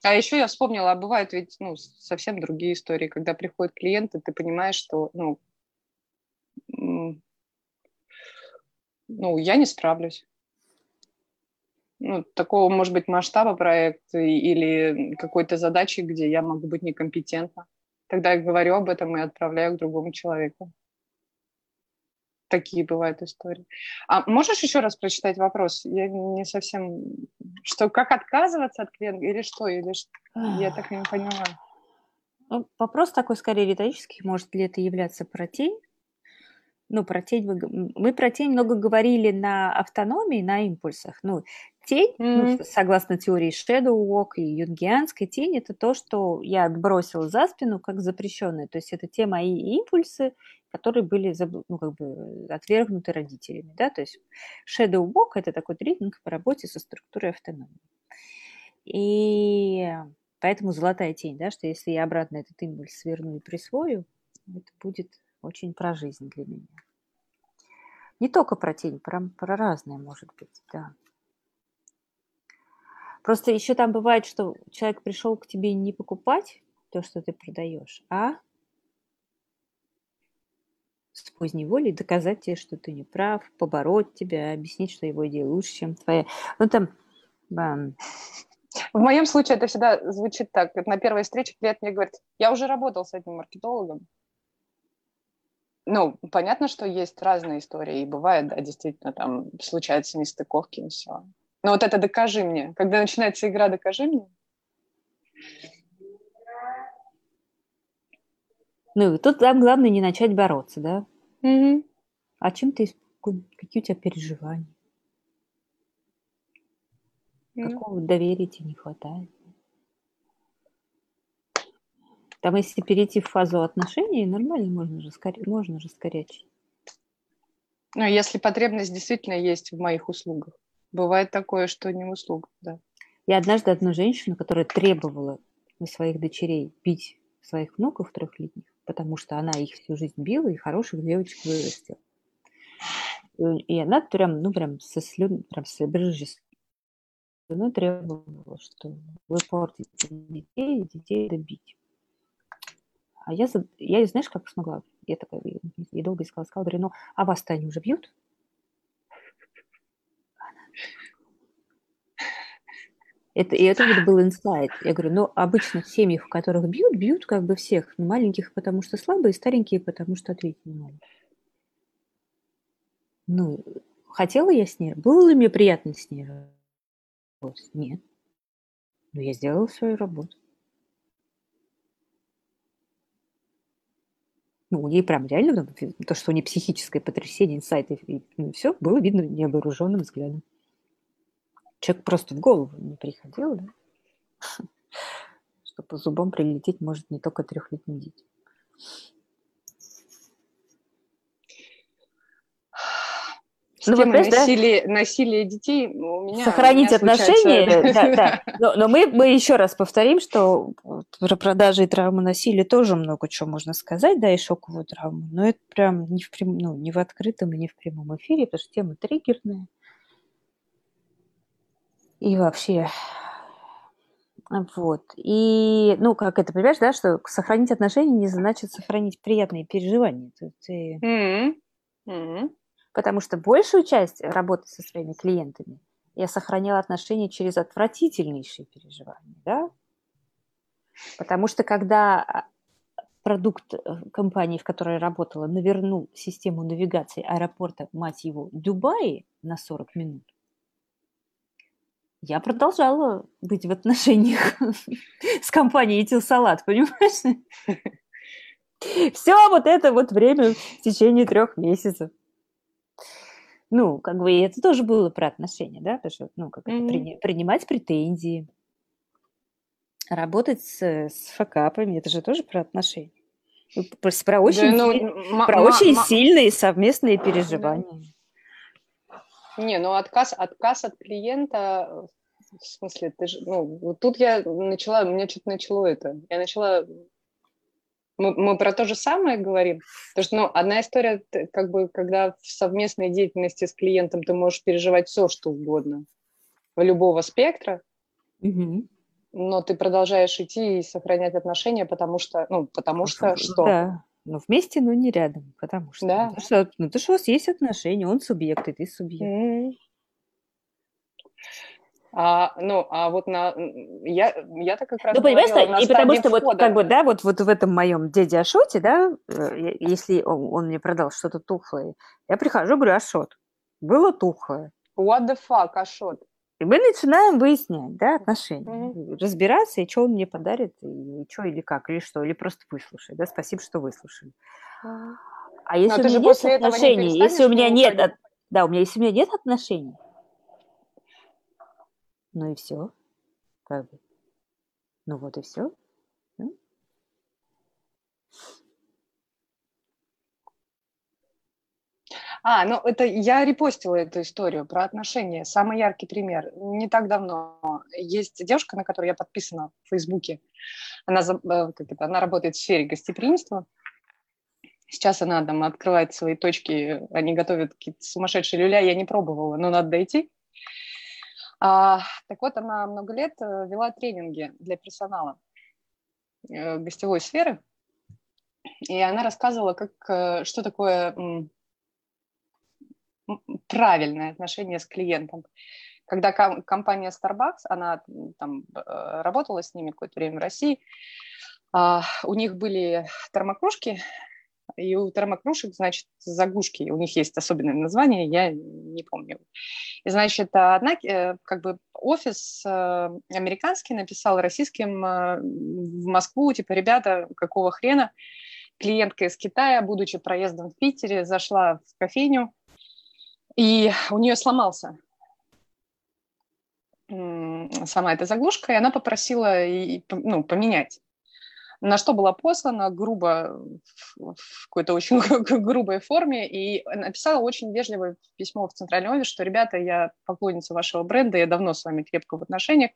А еще я вспомнила, а бывают ведь ну, совсем другие истории, когда приходят клиенты, ты понимаешь, что ну, ну, я не справлюсь. Ну, такого, может быть, масштаба проекта или какой-то задачи, где я могу быть некомпетентна. Тогда я говорю об этом и отправляю к другому человеку. Такие бывают истории. А можешь еще раз прочитать вопрос? Я не совсем... Что, как отказываться от клиента или что? Или что? Я так не поняла. Ну, вопрос такой скорее риторический. Может ли это являться про тень? Ну, про тень мы, мы про тень много говорили на автономии, на импульсах. Ну, тень, mm-hmm. ну, согласно теории Shadow Walk и юнгианской тень, это то, что я отбросила за спину как запрещенное. То есть это те мои импульсы, которые были ну, как бы отвергнуты родителями. Да? То есть Shadow Walk – это такой тренинг по работе со структурой автономии. И поэтому золотая тень, да, что если я обратно этот импульс сверну и присвою, это будет очень про жизнь для меня. Не только про тень, про, про разное может быть, да. Просто еще там бывает, что человек пришел к тебе не покупать то, что ты продаешь, а с поздней волей доказать тебе, что ты не прав, побороть тебя, объяснить, что его идея лучше, чем твоя. Ну там... Бам. В моем случае это всегда звучит так. На первой встрече клиент мне говорит, я уже работал с этим маркетологом, ну, понятно, что есть разные истории, и бывает, да, действительно, там случаются нестыковки и все. Но вот это «докажи мне». Когда начинается игра «докажи мне», Ну, и тут там главное не начать бороться, да? Угу. А чем ты испуган? Какие у тебя переживания? Ну. Какого доверия тебе не хватает? Там, если перейти в фазу отношений, нормально можно, раскоря... можно раскорячить. Ну, если потребность действительно есть в моих услугах. Бывает такое, что не в услугах, да. Я однажды одну женщину, которая требовала на своих дочерей бить своих внуков трехлетних, потому что она их всю жизнь била и хороших девочек вырастила. И она прям, ну, прям со слюн, прям с слюной требовала, что вы портите детей, детей добить. А я, я знаешь, как смогла? Я такая, и долго искала, сказала, говорю, ну, а вас-то они уже бьют? Это, и это вот был инсайт. Я говорю, ну, обычно в семьях, в которых бьют, бьют как бы всех. Ну, маленьких, потому что слабые, старенькие, потому что ответить не могут. Ну, хотела я с ней? Было ли мне приятно с ней работать? Нет. Но я сделала свою работу. Ну, ей прям реально, то, что у нее психическое потрясение, инсайт и, ну, и, все, было видно невооруженным взглядом. Человек просто в голову не приходил, да? (laughs) Что по зубам прилететь может не только трехлетним детям. Ну, вот, насилие, да? насилие детей у меня сохранить у меня отношения, да, да. (laughs) Но, но мы, мы еще раз повторим, что про продажи и травмы насилия тоже много чего можно сказать, да, и шоковую травму. Но это прям не в прям, ну, не в открытом и не в прямом эфире, потому что тема триггерная. И вообще, вот. И, ну, как это, понимаешь, да, что сохранить отношения не значит сохранить приятные переживания. Ты... Mm-hmm. Mm-hmm. Потому что большую часть работы со своими клиентами я сохраняла отношения через отвратительнейшие переживания, да? Потому что когда а, продукт э, компании, в которой я работала, навернул систему навигации аэропорта, мать его, Дубаи на 40 минут, я продолжала быть в отношениях (laughs) с компанией Этилсалат, понимаешь? (laughs) Все вот это вот время в течение трех месяцев. Ну, как бы это тоже было про отношения, да, что, ну, как mm-hmm. при, принимать претензии, работать с, с факапами, это же тоже про отношения. Про, про очень, да, ну, про очень сильные совместные переживания. Не, ну отказ, отказ от клиента, в смысле, ты же, ну, вот тут я начала, у меня что-то начало это, я начала, мы, мы про то же самое говорим, потому что, ну, одна история, как бы, когда в совместной деятельности с клиентом ты можешь переживать все, что угодно, любого спектра, угу. но ты продолжаешь идти и сохранять отношения, потому что, ну, потому что что? Да. Ну, вместе, но не рядом, потому что... Да. Ну, что, ну, то, что у вас есть отношения, он субъект, и ты субъект. Mm. А, ну, а вот на... Я, я-то как раз Ну, понимаешь, что, и потому что входа. вот как бы, да, вот, вот в этом моем деде Ашоте, да, э, если он, он мне продал что-то тухлое, я прихожу, говорю, Ашот, было тухлое. What the fuck, Ашот? И мы начинаем выяснять, да, отношения, mm-hmm. разбираться, и что он мне подарит, и что или как, или что, или просто выслушать, да, спасибо, что выслушали. Mm-hmm. А если Но у меня нет отношений, если у меня нет, от... да, у меня, если у меня нет отношений, ну и все, как бы, ну вот и все. А, ну это я репостила эту историю про отношения. Самый яркий пример. Не так давно есть девушка, на которую я подписана в Фейсбуке. Она, э, как это, она работает в сфере гостеприимства. Сейчас она там открывает свои точки, они готовят какие-то сумасшедшие люля, я не пробовала, но надо дойти. А, так вот, она много лет э, вела тренинги для персонала э, гостевой сферы, и она рассказывала, как, что такое правильное отношение с клиентом. Когда компания Starbucks, она там э, работала с ними какое-то время в России, а, у них были термокружки, и у термокружек, значит, заглушки, у них есть особенное название, я не помню. И, значит, одна, э, как бы офис э, американский написал российским в Москву, типа, ребята, какого хрена, клиентка из Китая, будучи проездом в Питере, зашла в кофейню, и у нее сломался сама эта заглушка, и она попросила ну, поменять. На что была послана грубо, в какой-то очень (laughs) грубой форме, и написала очень вежливое письмо в центральный офис, что, ребята, я поклонница вашего бренда, я давно с вами крепко в отношениях,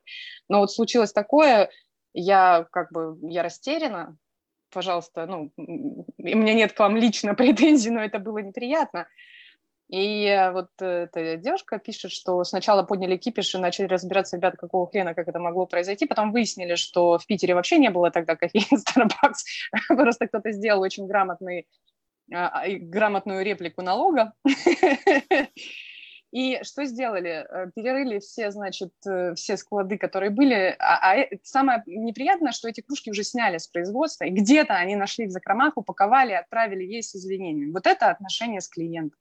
но вот случилось такое, я как бы, я растеряна, пожалуйста, ну, у меня нет к вам лично (laughs) претензий, но это было неприятно. И э, вот эта девушка пишет, что сначала подняли кипиш и начали разбираться, ребята, какого хрена, как это могло произойти. Потом выяснили, что в Питере вообще не было тогда кофеин Starbucks. (laughs) Просто кто-то сделал очень грамотный, а, грамотную реплику налога. (laughs) И что сделали? Э, перерыли все, значит, э, все склады, которые были. А, а самое неприятное, что эти кружки уже сняли с производства, и где-то они нашли в закромах, упаковали, отправили ей с извинениями. Вот это отношение с клиентом.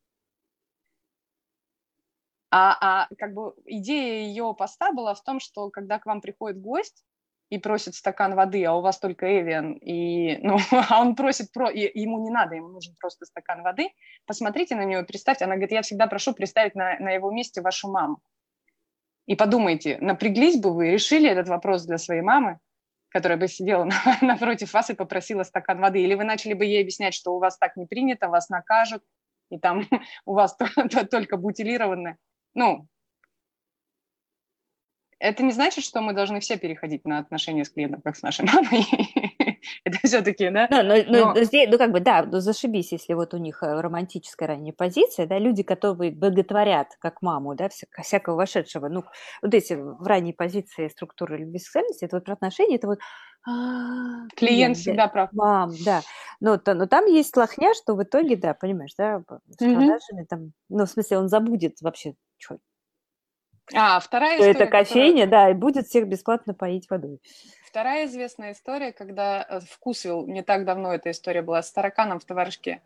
А, а как бы идея ее поста была в том, что когда к вам приходит гость, и просит стакан воды, а у вас только Эвиан, и, ну, (laughs) а он просит, про, и ему не надо, ему нужен просто стакан воды, посмотрите на нее, представьте, она говорит, я всегда прошу представить на, на его месте вашу маму. И подумайте, напряглись бы вы, решили этот вопрос для своей мамы, которая бы сидела (laughs) напротив вас и попросила стакан воды, или вы начали бы ей объяснять, что у вас так не принято, вас накажут, и там (laughs) у вас только бутилированное. Ну, это не значит, что мы должны все переходить на отношения с клиентом, как с нашей мамой. (laughs) это все-таки, да? Да, но, но, но... Здесь, ну, как бы, да, ну, зашибись, если вот у них э, романтическая ранняя позиция, да, люди, которые боготворят как маму, да, вся, всякого вошедшего, ну, вот эти в ранней позиции структуры любви сексуальности, это вот про отношения, это вот а, клиент всегда прав. Мам, да. Но, то, но там есть лохня, что в итоге, да, понимаешь, да, с продажами там, ну, в смысле, он забудет вообще, что а, вторая история. Это кофейня, которая... да, и будет всех бесплатно поить водой. Вторая известная история, когда э, вкусвил, не так давно эта история была, с тараканом в товаришке.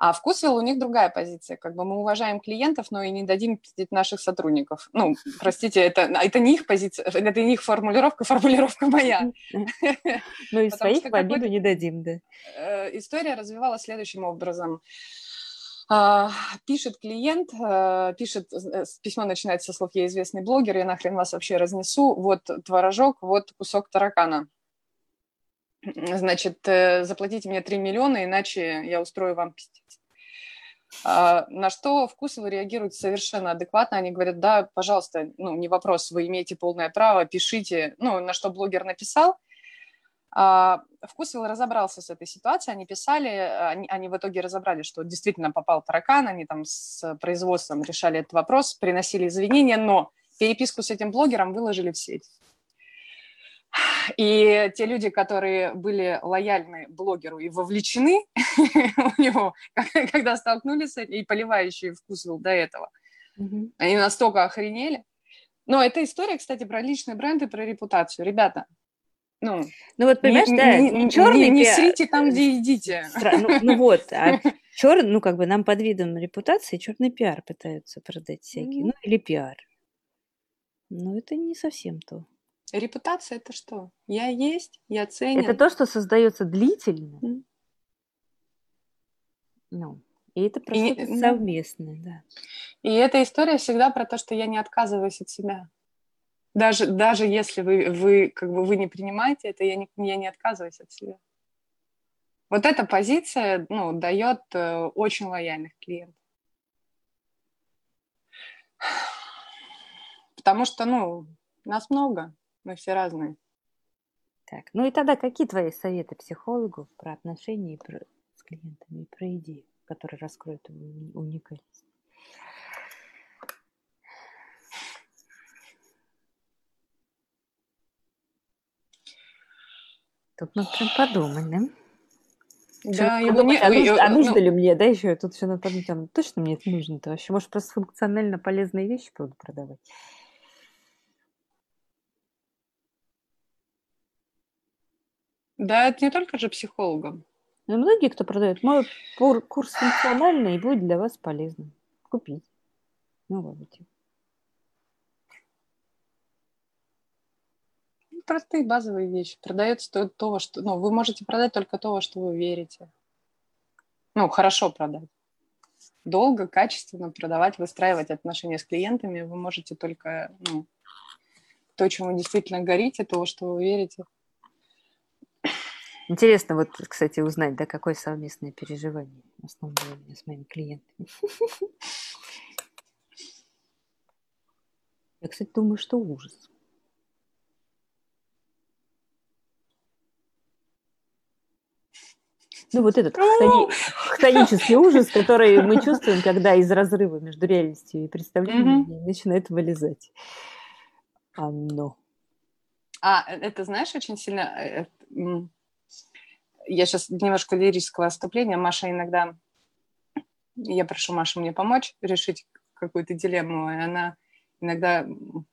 А вкусвил у них другая позиция. Как бы мы уважаем клиентов, но и не дадим пиздить наших сотрудников. Ну, простите, это, это не их позиция, (laughs) это не их формулировка, (laughs) формулировка моя. Ну, (laughs) и своих в обиду не дадим, да. Э, история развивалась следующим образом. А, пишет клиент, а, пишет, э, письмо начинается со слов «Я известный блогер, я нахрен вас вообще разнесу, вот творожок, вот кусок таракана». Значит, э, заплатите мне 3 миллиона, иначе я устрою вам пиздец. А, на что Вкусовы реагируют совершенно адекватно. Они говорят, да, пожалуйста, ну, не вопрос, вы имеете полное право, пишите. Ну, на что блогер написал – а, Вкусвилл разобрался с этой ситуацией, они писали, они, они в итоге разобрали, что действительно попал таракан, они там с производством решали этот вопрос, приносили извинения, но переписку с этим блогером выложили в сеть. И те люди, которые были лояльны блогеру и вовлечены (laughs) у него, (laughs) когда столкнулись с этим, и поливающие вкусвилл до этого, они настолько охренели. Но эта история, кстати, про личный бренд и про репутацию. Ребята, ну, ну вот понимаешь, не, да, не, не черный не, не срите там, где идите. Ну, ну вот, а (laughs) черный, ну как бы нам под видом репутации черный пиар пытаются продать всякие, mm-hmm. ну или пиар. Но это не совсем то. Репутация это что? Я есть, я ценю. Это то, что создается длительно. Mm-hmm. Ну, и это просто и, совместное, да. И эта история всегда про то, что я не отказываюсь от себя. Даже, даже если вы, вы, как бы вы не принимаете это, я не, я не отказываюсь от себя. Вот эта позиция ну, дает э, очень лояльных клиентов. Потому что, ну, нас много, мы все разные. Так, ну и тогда какие твои советы психологу про отношения и про, с клиентами и про идеи, которые раскроют уникальность? Тут надо прям подумать, да? Да, его подумать, не... а, нужно, а нужно ну... ли мне, да, еще тут все надо подумать, а точно мне это нужно-то вообще? Может, просто функционально полезные вещи буду продавать? Да, это не только же психологам. Ну, многие, кто продает, мой курс функциональный и будет для вас полезным. Купить. Ну, вот эти. простые базовые вещи. Продается то, то, что... Ну, вы можете продать только то, во что вы верите. Ну, хорошо продать. Долго, качественно продавать, выстраивать отношения с клиентами вы можете только ну, то, чем вы действительно горите, то, во что вы верите. Интересно, вот, кстати, узнать, да, какое совместное переживание основное у меня с моими клиентами. Я, кстати, думаю, что ужас. Ну, вот этот хтони... хтонический ужас, который мы (laughs) чувствуем, когда из разрыва между реальностью и представлением mm-hmm. начинает вылезать. Оно. А, это, знаешь, очень сильно... Я сейчас немножко лирического отступления. Маша иногда... Я прошу Машу мне помочь решить какую-то дилемму, и она иногда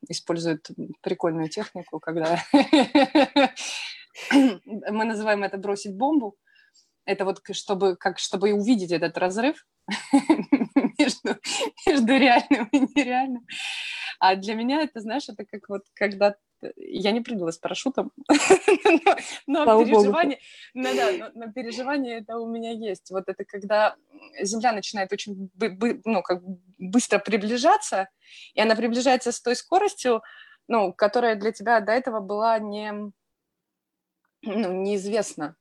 использует прикольную технику, когда (laughs) мы называем это бросить бомбу. Это вот чтобы, как, чтобы увидеть этот разрыв (laughs) между, между реальным и нереальным. А для меня это, знаешь, это как вот когда я не прыгала с парашютом, (laughs) но, переживание, ну, да, но, переживание это у меня есть. Вот это когда Земля начинает очень ну, как быстро приближаться, и она приближается с той скоростью, ну, которая для тебя до этого была не, ну, неизвестна.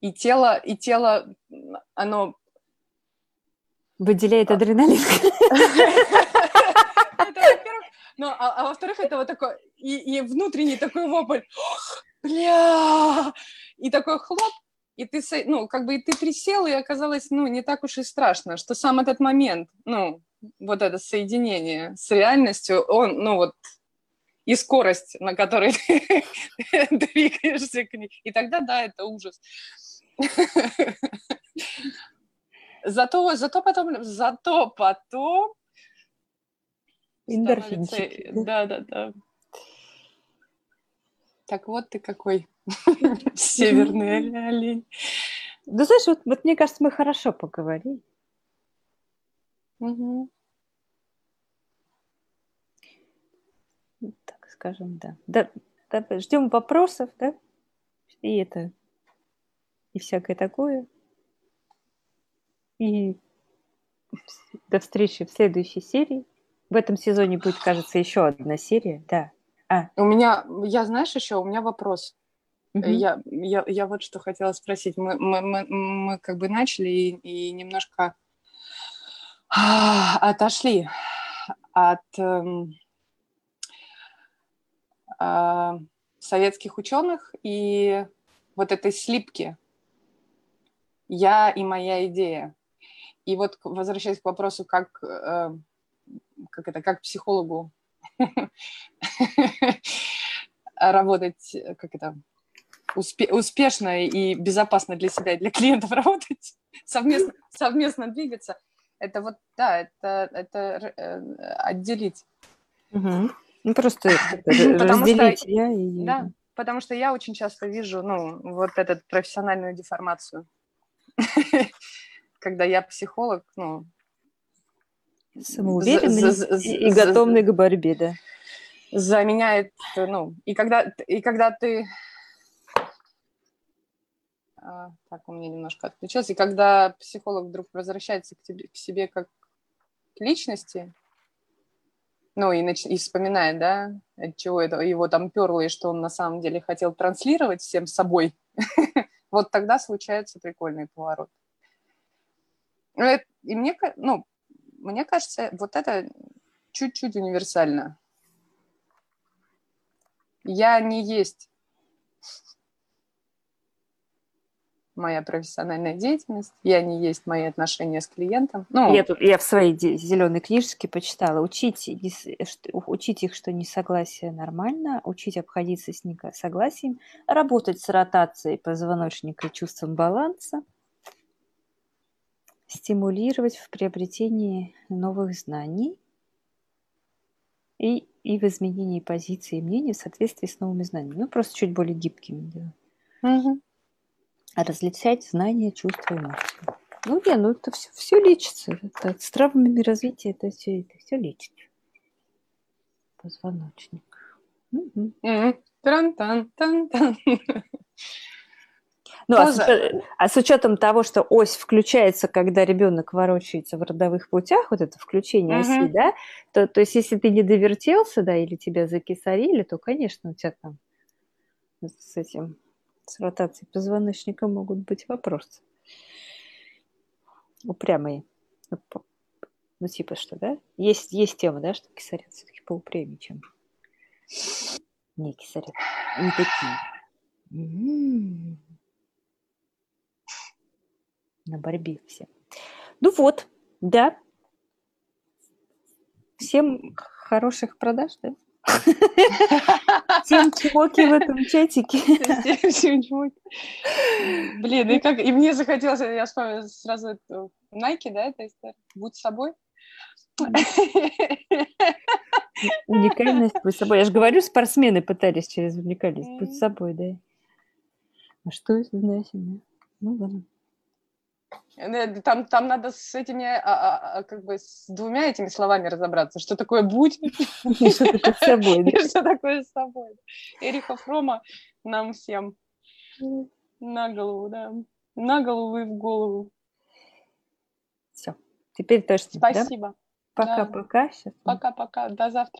И тело, и тело, оно выделяет адреналин. (laughs) Ну, а, а во-вторых, это вот такой, и, и внутренний такой вопль, (gasps) бля, и такой хлоп, и ты, ну, как бы и ты присел, и оказалось, ну, не так уж и страшно, что сам этот момент, ну, вот это соединение с реальностью, он, ну, вот, и скорость, на которой ты (laughs) двигаешься к ней. И тогда, да, это ужас. (laughs) Зато, зато потом, зато потом Эндорфинчики. Да, да, да. Так вот ты какой (laughs) северный олень. Да знаешь, вот, вот мне кажется, мы хорошо поговорили. Угу. Так скажем, да. да, да ждем вопросов, да? И это, и всякое такое. И до встречи в следующей серии. В этом сезоне будет, кажется, еще одна серия, да. А. У меня, я знаешь еще, у меня вопрос. Угу. Я, я, я вот что хотела спросить. Мы, мы, мы, мы как бы начали и, и немножко отошли от э, э, советских ученых и вот этой слипки. Я и моя идея. И вот возвращаясь к вопросу, как э, как это, как психологу (laughs) работать, как это, успе- успешно и безопасно для себя и для клиентов (laughs) работать, совместно, совместно двигаться, это вот, да, это, это э, отделить. Угу. Ну, просто (laughs) разделить что, я и... Да, потому что я очень часто вижу, ну, вот эту профессиональную деформацию. Когда я психолог, ну, Самоуверенный и готовный к борьбе, да. Заменяет, ну, и когда, и когда ты... А, так, у меня немножко отключилось. И когда психолог вдруг возвращается к, тебе, к себе как к личности, ну, и, нач... и вспоминает, да, от чего это его там перло, и что он на самом деле хотел транслировать всем собой, (laughs) вот тогда случается прикольный поворот. Ну, и мне, ну, мне кажется, вот это чуть-чуть универсально. Я не есть моя профессиональная деятельность, я не есть мои отношения с клиентом. Ну, я, тут, я в своей зеленой книжечке почитала, учить, учить их, что несогласие нормально, учить обходиться с несогласием, работать с ротацией позвоночника и чувством баланса – стимулировать в приобретении новых знаний и, и в изменении позиции и мнений в соответствии с новыми знаниями. Ну, просто чуть более гибкими делать. Угу. А различать знания, чувства, эмоции. Ну, не, ну это все, все лечится. Это, с травмами развития это все, это все лечится. Позвоночник. Угу. Тран-тан-тан-тан. Ну, а с, а с учетом того, что ось включается, когда ребенок ворочается в родовых путях, вот это включение угу. оси, да, то, то есть если ты не довертелся, да, или тебя закисарили, то, конечно, у тебя там с этим, с ротацией позвоночника могут быть вопросы. Упрямые. Ну, ну типа что, да? Есть, есть тема, да, что кисарят все-таки поупрямее, чем не кисарят. Не такие. М-м-м на борьбе все. Ну вот, да. Всем хороших продаж, да? (laughs) Всем чмоки в этом чатике. Всем чмоки. Блин, и как и мне захотелось, я вспомнила сразу Nike, да, это история. Будь собой. Уникальность будь собой. Я же говорю, спортсмены пытались через уникальность. Будь собой, да. А что это значит? Ну ладно. Э, там, там надо с этими, а, а, а, как бы, с двумя этими словами разобраться. Что такое «будь» (laughs) и что такое с собой. (laughs) Что такое с собой. Эриха Фрома нам всем на голову, да. На голову и в голову. Все. Теперь точно, Спасибо. Пока-пока. Пока-пока. До завтра.